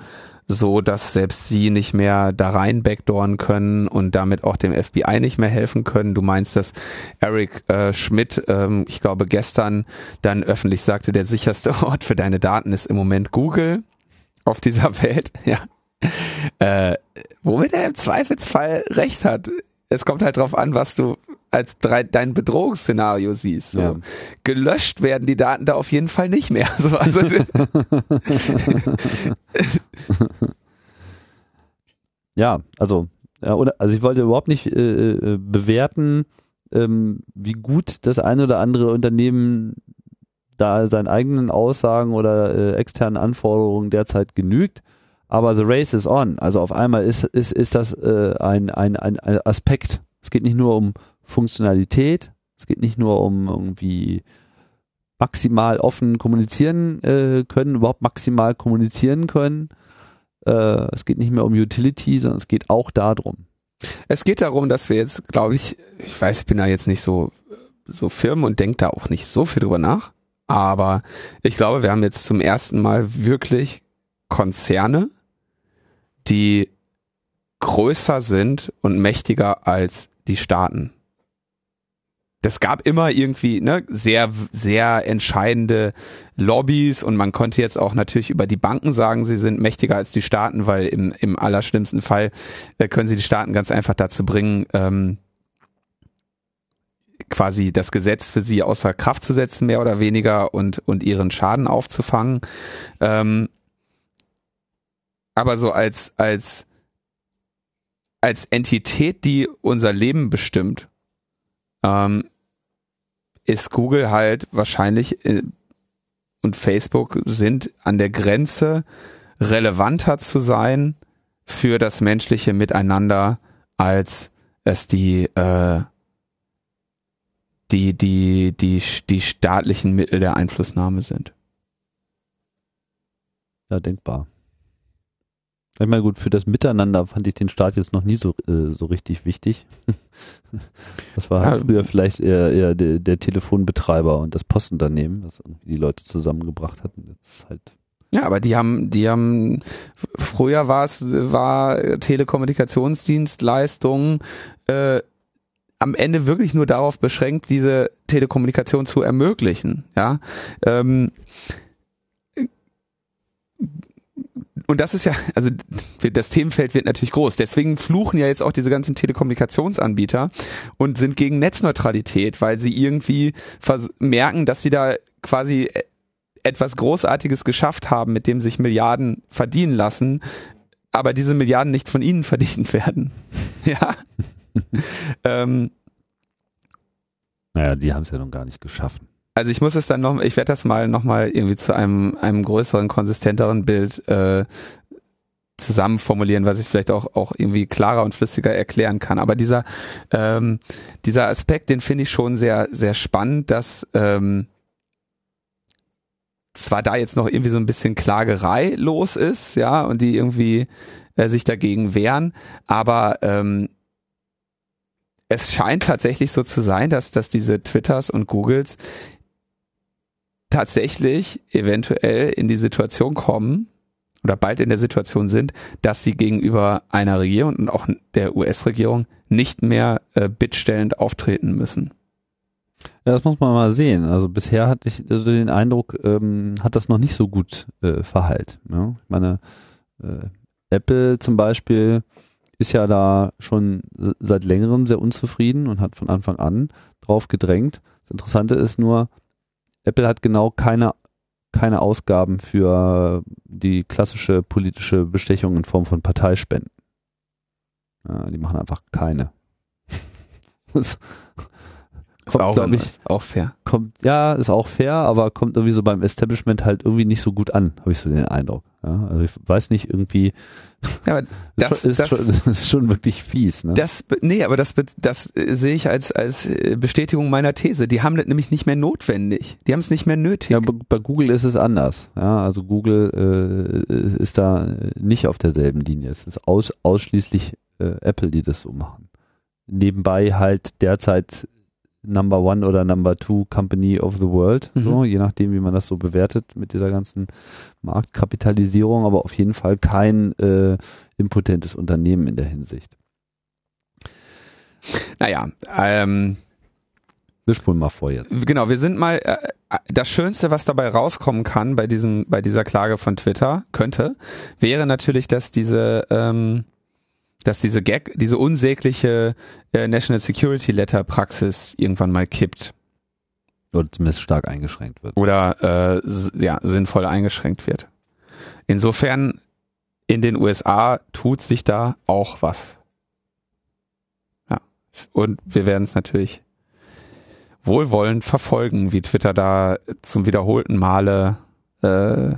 so, dass selbst sie nicht mehr da rein backdooren können und damit auch dem FBI nicht mehr helfen können. Du meinst, dass Eric äh, Schmidt, ähm, ich glaube gestern, dann öffentlich sagte, der sicherste Ort für deine Daten ist im Moment Google auf dieser Welt. Ja. Äh, womit er im Zweifelsfall recht hat. Es kommt halt drauf an, was du als drei, dein Bedrohungsszenario siehst. So. Ja. Gelöscht werden die Daten da auf jeden Fall nicht mehr. So, also ja, also, ja, oder, also ich wollte überhaupt nicht äh, äh, bewerten, ähm, wie gut das eine oder andere Unternehmen da seinen eigenen Aussagen oder äh, externen Anforderungen derzeit genügt. aber the race is on. Also auf einmal ist, ist, ist das äh, ein, ein, ein Aspekt. Es geht nicht nur um Funktionalität, es geht nicht nur um irgendwie maximal offen kommunizieren äh, können, überhaupt maximal kommunizieren können. Äh, es geht nicht mehr um Utility, sondern es geht auch darum. Es geht darum, dass wir jetzt, glaube ich, ich weiß, ich bin da jetzt nicht so, so firm und denke da auch nicht so viel drüber nach, aber ich glaube, wir haben jetzt zum ersten Mal wirklich Konzerne, die größer sind und mächtiger als die Staaten. Das gab immer irgendwie ne, sehr, sehr entscheidende Lobbys und man konnte jetzt auch natürlich über die Banken sagen, sie sind mächtiger als die Staaten, weil im, im allerschlimmsten Fall äh, können sie die Staaten ganz einfach dazu bringen, ähm, quasi das Gesetz für sie außer Kraft zu setzen, mehr oder weniger, und, und ihren Schaden aufzufangen. Ähm, aber so als, als, als Entität, die unser Leben bestimmt, ähm, ist Google halt wahrscheinlich äh, und Facebook sind an der Grenze relevanter zu sein für das menschliche Miteinander, als es die, äh, die, die, die, die staatlichen Mittel der Einflussnahme sind. Ja, denkbar. Ich meine, gut, für das Miteinander fand ich den Staat jetzt noch nie so, äh, so richtig wichtig. das war halt früher vielleicht eher, eher der, der, Telefonbetreiber und das Postunternehmen, das irgendwie die Leute zusammengebracht hatten. Jetzt halt ja, aber die haben, die haben, früher war es, war Telekommunikationsdienstleistungen äh, am Ende wirklich nur darauf beschränkt, diese Telekommunikation zu ermöglichen. Ja, ähm, und das ist ja, also das Themenfeld wird natürlich groß. Deswegen fluchen ja jetzt auch diese ganzen Telekommunikationsanbieter und sind gegen Netzneutralität, weil sie irgendwie merken, dass sie da quasi etwas Großartiges geschafft haben, mit dem sich Milliarden verdienen lassen, aber diese Milliarden nicht von ihnen verdient werden. ja. ähm, naja, die haben es ja noch gar nicht geschaffen. Also ich muss es dann noch, ich werde das mal nochmal irgendwie zu einem, einem größeren, konsistenteren Bild äh, zusammen formulieren, was ich vielleicht auch, auch irgendwie klarer und flüssiger erklären kann. Aber dieser, ähm, dieser Aspekt, den finde ich schon sehr, sehr spannend, dass ähm, zwar da jetzt noch irgendwie so ein bisschen Klagerei los ist, ja, und die irgendwie äh, sich dagegen wehren, aber ähm, es scheint tatsächlich so zu sein, dass, dass diese Twitters und Googles tatsächlich eventuell in die Situation kommen oder bald in der Situation sind, dass sie gegenüber einer Regierung und auch der US-Regierung nicht mehr äh, bittstellend auftreten müssen. Ja, das muss man mal sehen. Also bisher hatte ich also den Eindruck, ähm, hat das noch nicht so gut äh, verheilt. Ja? Ich meine, äh, Apple zum Beispiel ist ja da schon seit längerem sehr unzufrieden und hat von Anfang an drauf gedrängt. Das Interessante ist nur, Apple hat genau keine, keine Ausgaben für die klassische politische Bestechung in Form von Parteispenden. Ja, die machen einfach keine. das kommt, ist auch, ich, auch fair. Kommt, ja, ist auch fair, aber kommt irgendwie so beim Establishment halt irgendwie nicht so gut an, habe ich so den Eindruck. Ja, also ich weiß nicht, irgendwie ja, aber das, ist, das, schon, das ist schon wirklich fies. Ne? Das, nee, aber das, das äh, sehe ich als, als äh, Bestätigung meiner These. Die haben das nämlich nicht mehr notwendig. Die haben es nicht mehr nötig. Ja, bei Google ist es anders. Ja, also Google äh, ist da nicht auf derselben Linie. Es ist aus, ausschließlich äh, Apple, die das so machen. Nebenbei halt derzeit Number One oder Number Two Company of the World, mhm. so, je nachdem, wie man das so bewertet mit dieser ganzen Marktkapitalisierung, aber auf jeden Fall kein äh, impotentes Unternehmen in der Hinsicht. Naja, ähm, wir spulen mal vor jetzt. Genau, wir sind mal äh, das Schönste, was dabei rauskommen kann bei diesem, bei dieser Klage von Twitter könnte, wäre natürlich, dass diese ähm, dass diese Gag, diese unsägliche äh, National Security Letter Praxis irgendwann mal kippt. Oder zumindest stark eingeschränkt wird. Oder äh, ja, sinnvoll eingeschränkt wird. Insofern in den USA tut sich da auch was. Ja. Und wir werden es natürlich wohlwollend verfolgen, wie Twitter da zum wiederholten Male äh,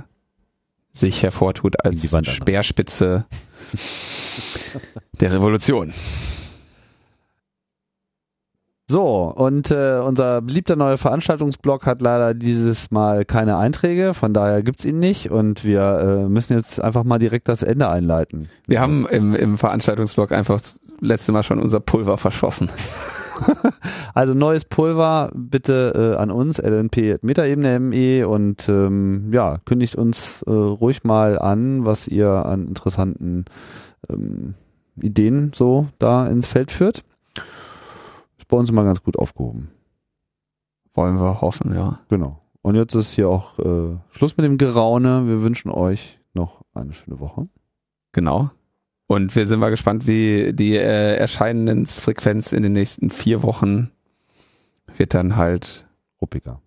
sich hervortut als Speerspitze der Revolution. So, und äh, unser beliebter neuer Veranstaltungsblog hat leider dieses Mal keine Einträge, von daher gibt's ihn nicht und wir äh, müssen jetzt einfach mal direkt das Ende einleiten. Wir haben im, im Veranstaltungsblog einfach letzte Mal schon unser Pulver verschossen. also neues Pulver bitte äh, an uns, lnp.metaebene.me und ähm, ja, kündigt uns äh, ruhig mal an, was ihr an interessanten ähm, Ideen so da ins Feld führt. Ist bei uns immer ganz gut aufgehoben. Wollen wir hoffen, ja. Genau. Und jetzt ist hier auch äh, Schluss mit dem Geraune. Wir wünschen euch noch eine schöne Woche. Genau. Und wir sind mal gespannt, wie die äh, Erscheinensfrequenz in den nächsten vier Wochen wird dann halt ruppiger.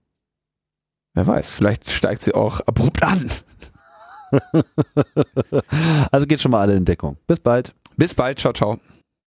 Wer weiß, vielleicht steigt sie auch abrupt an. also geht schon mal alle in Deckung. Bis bald. Bis bald. Ciao, ciao.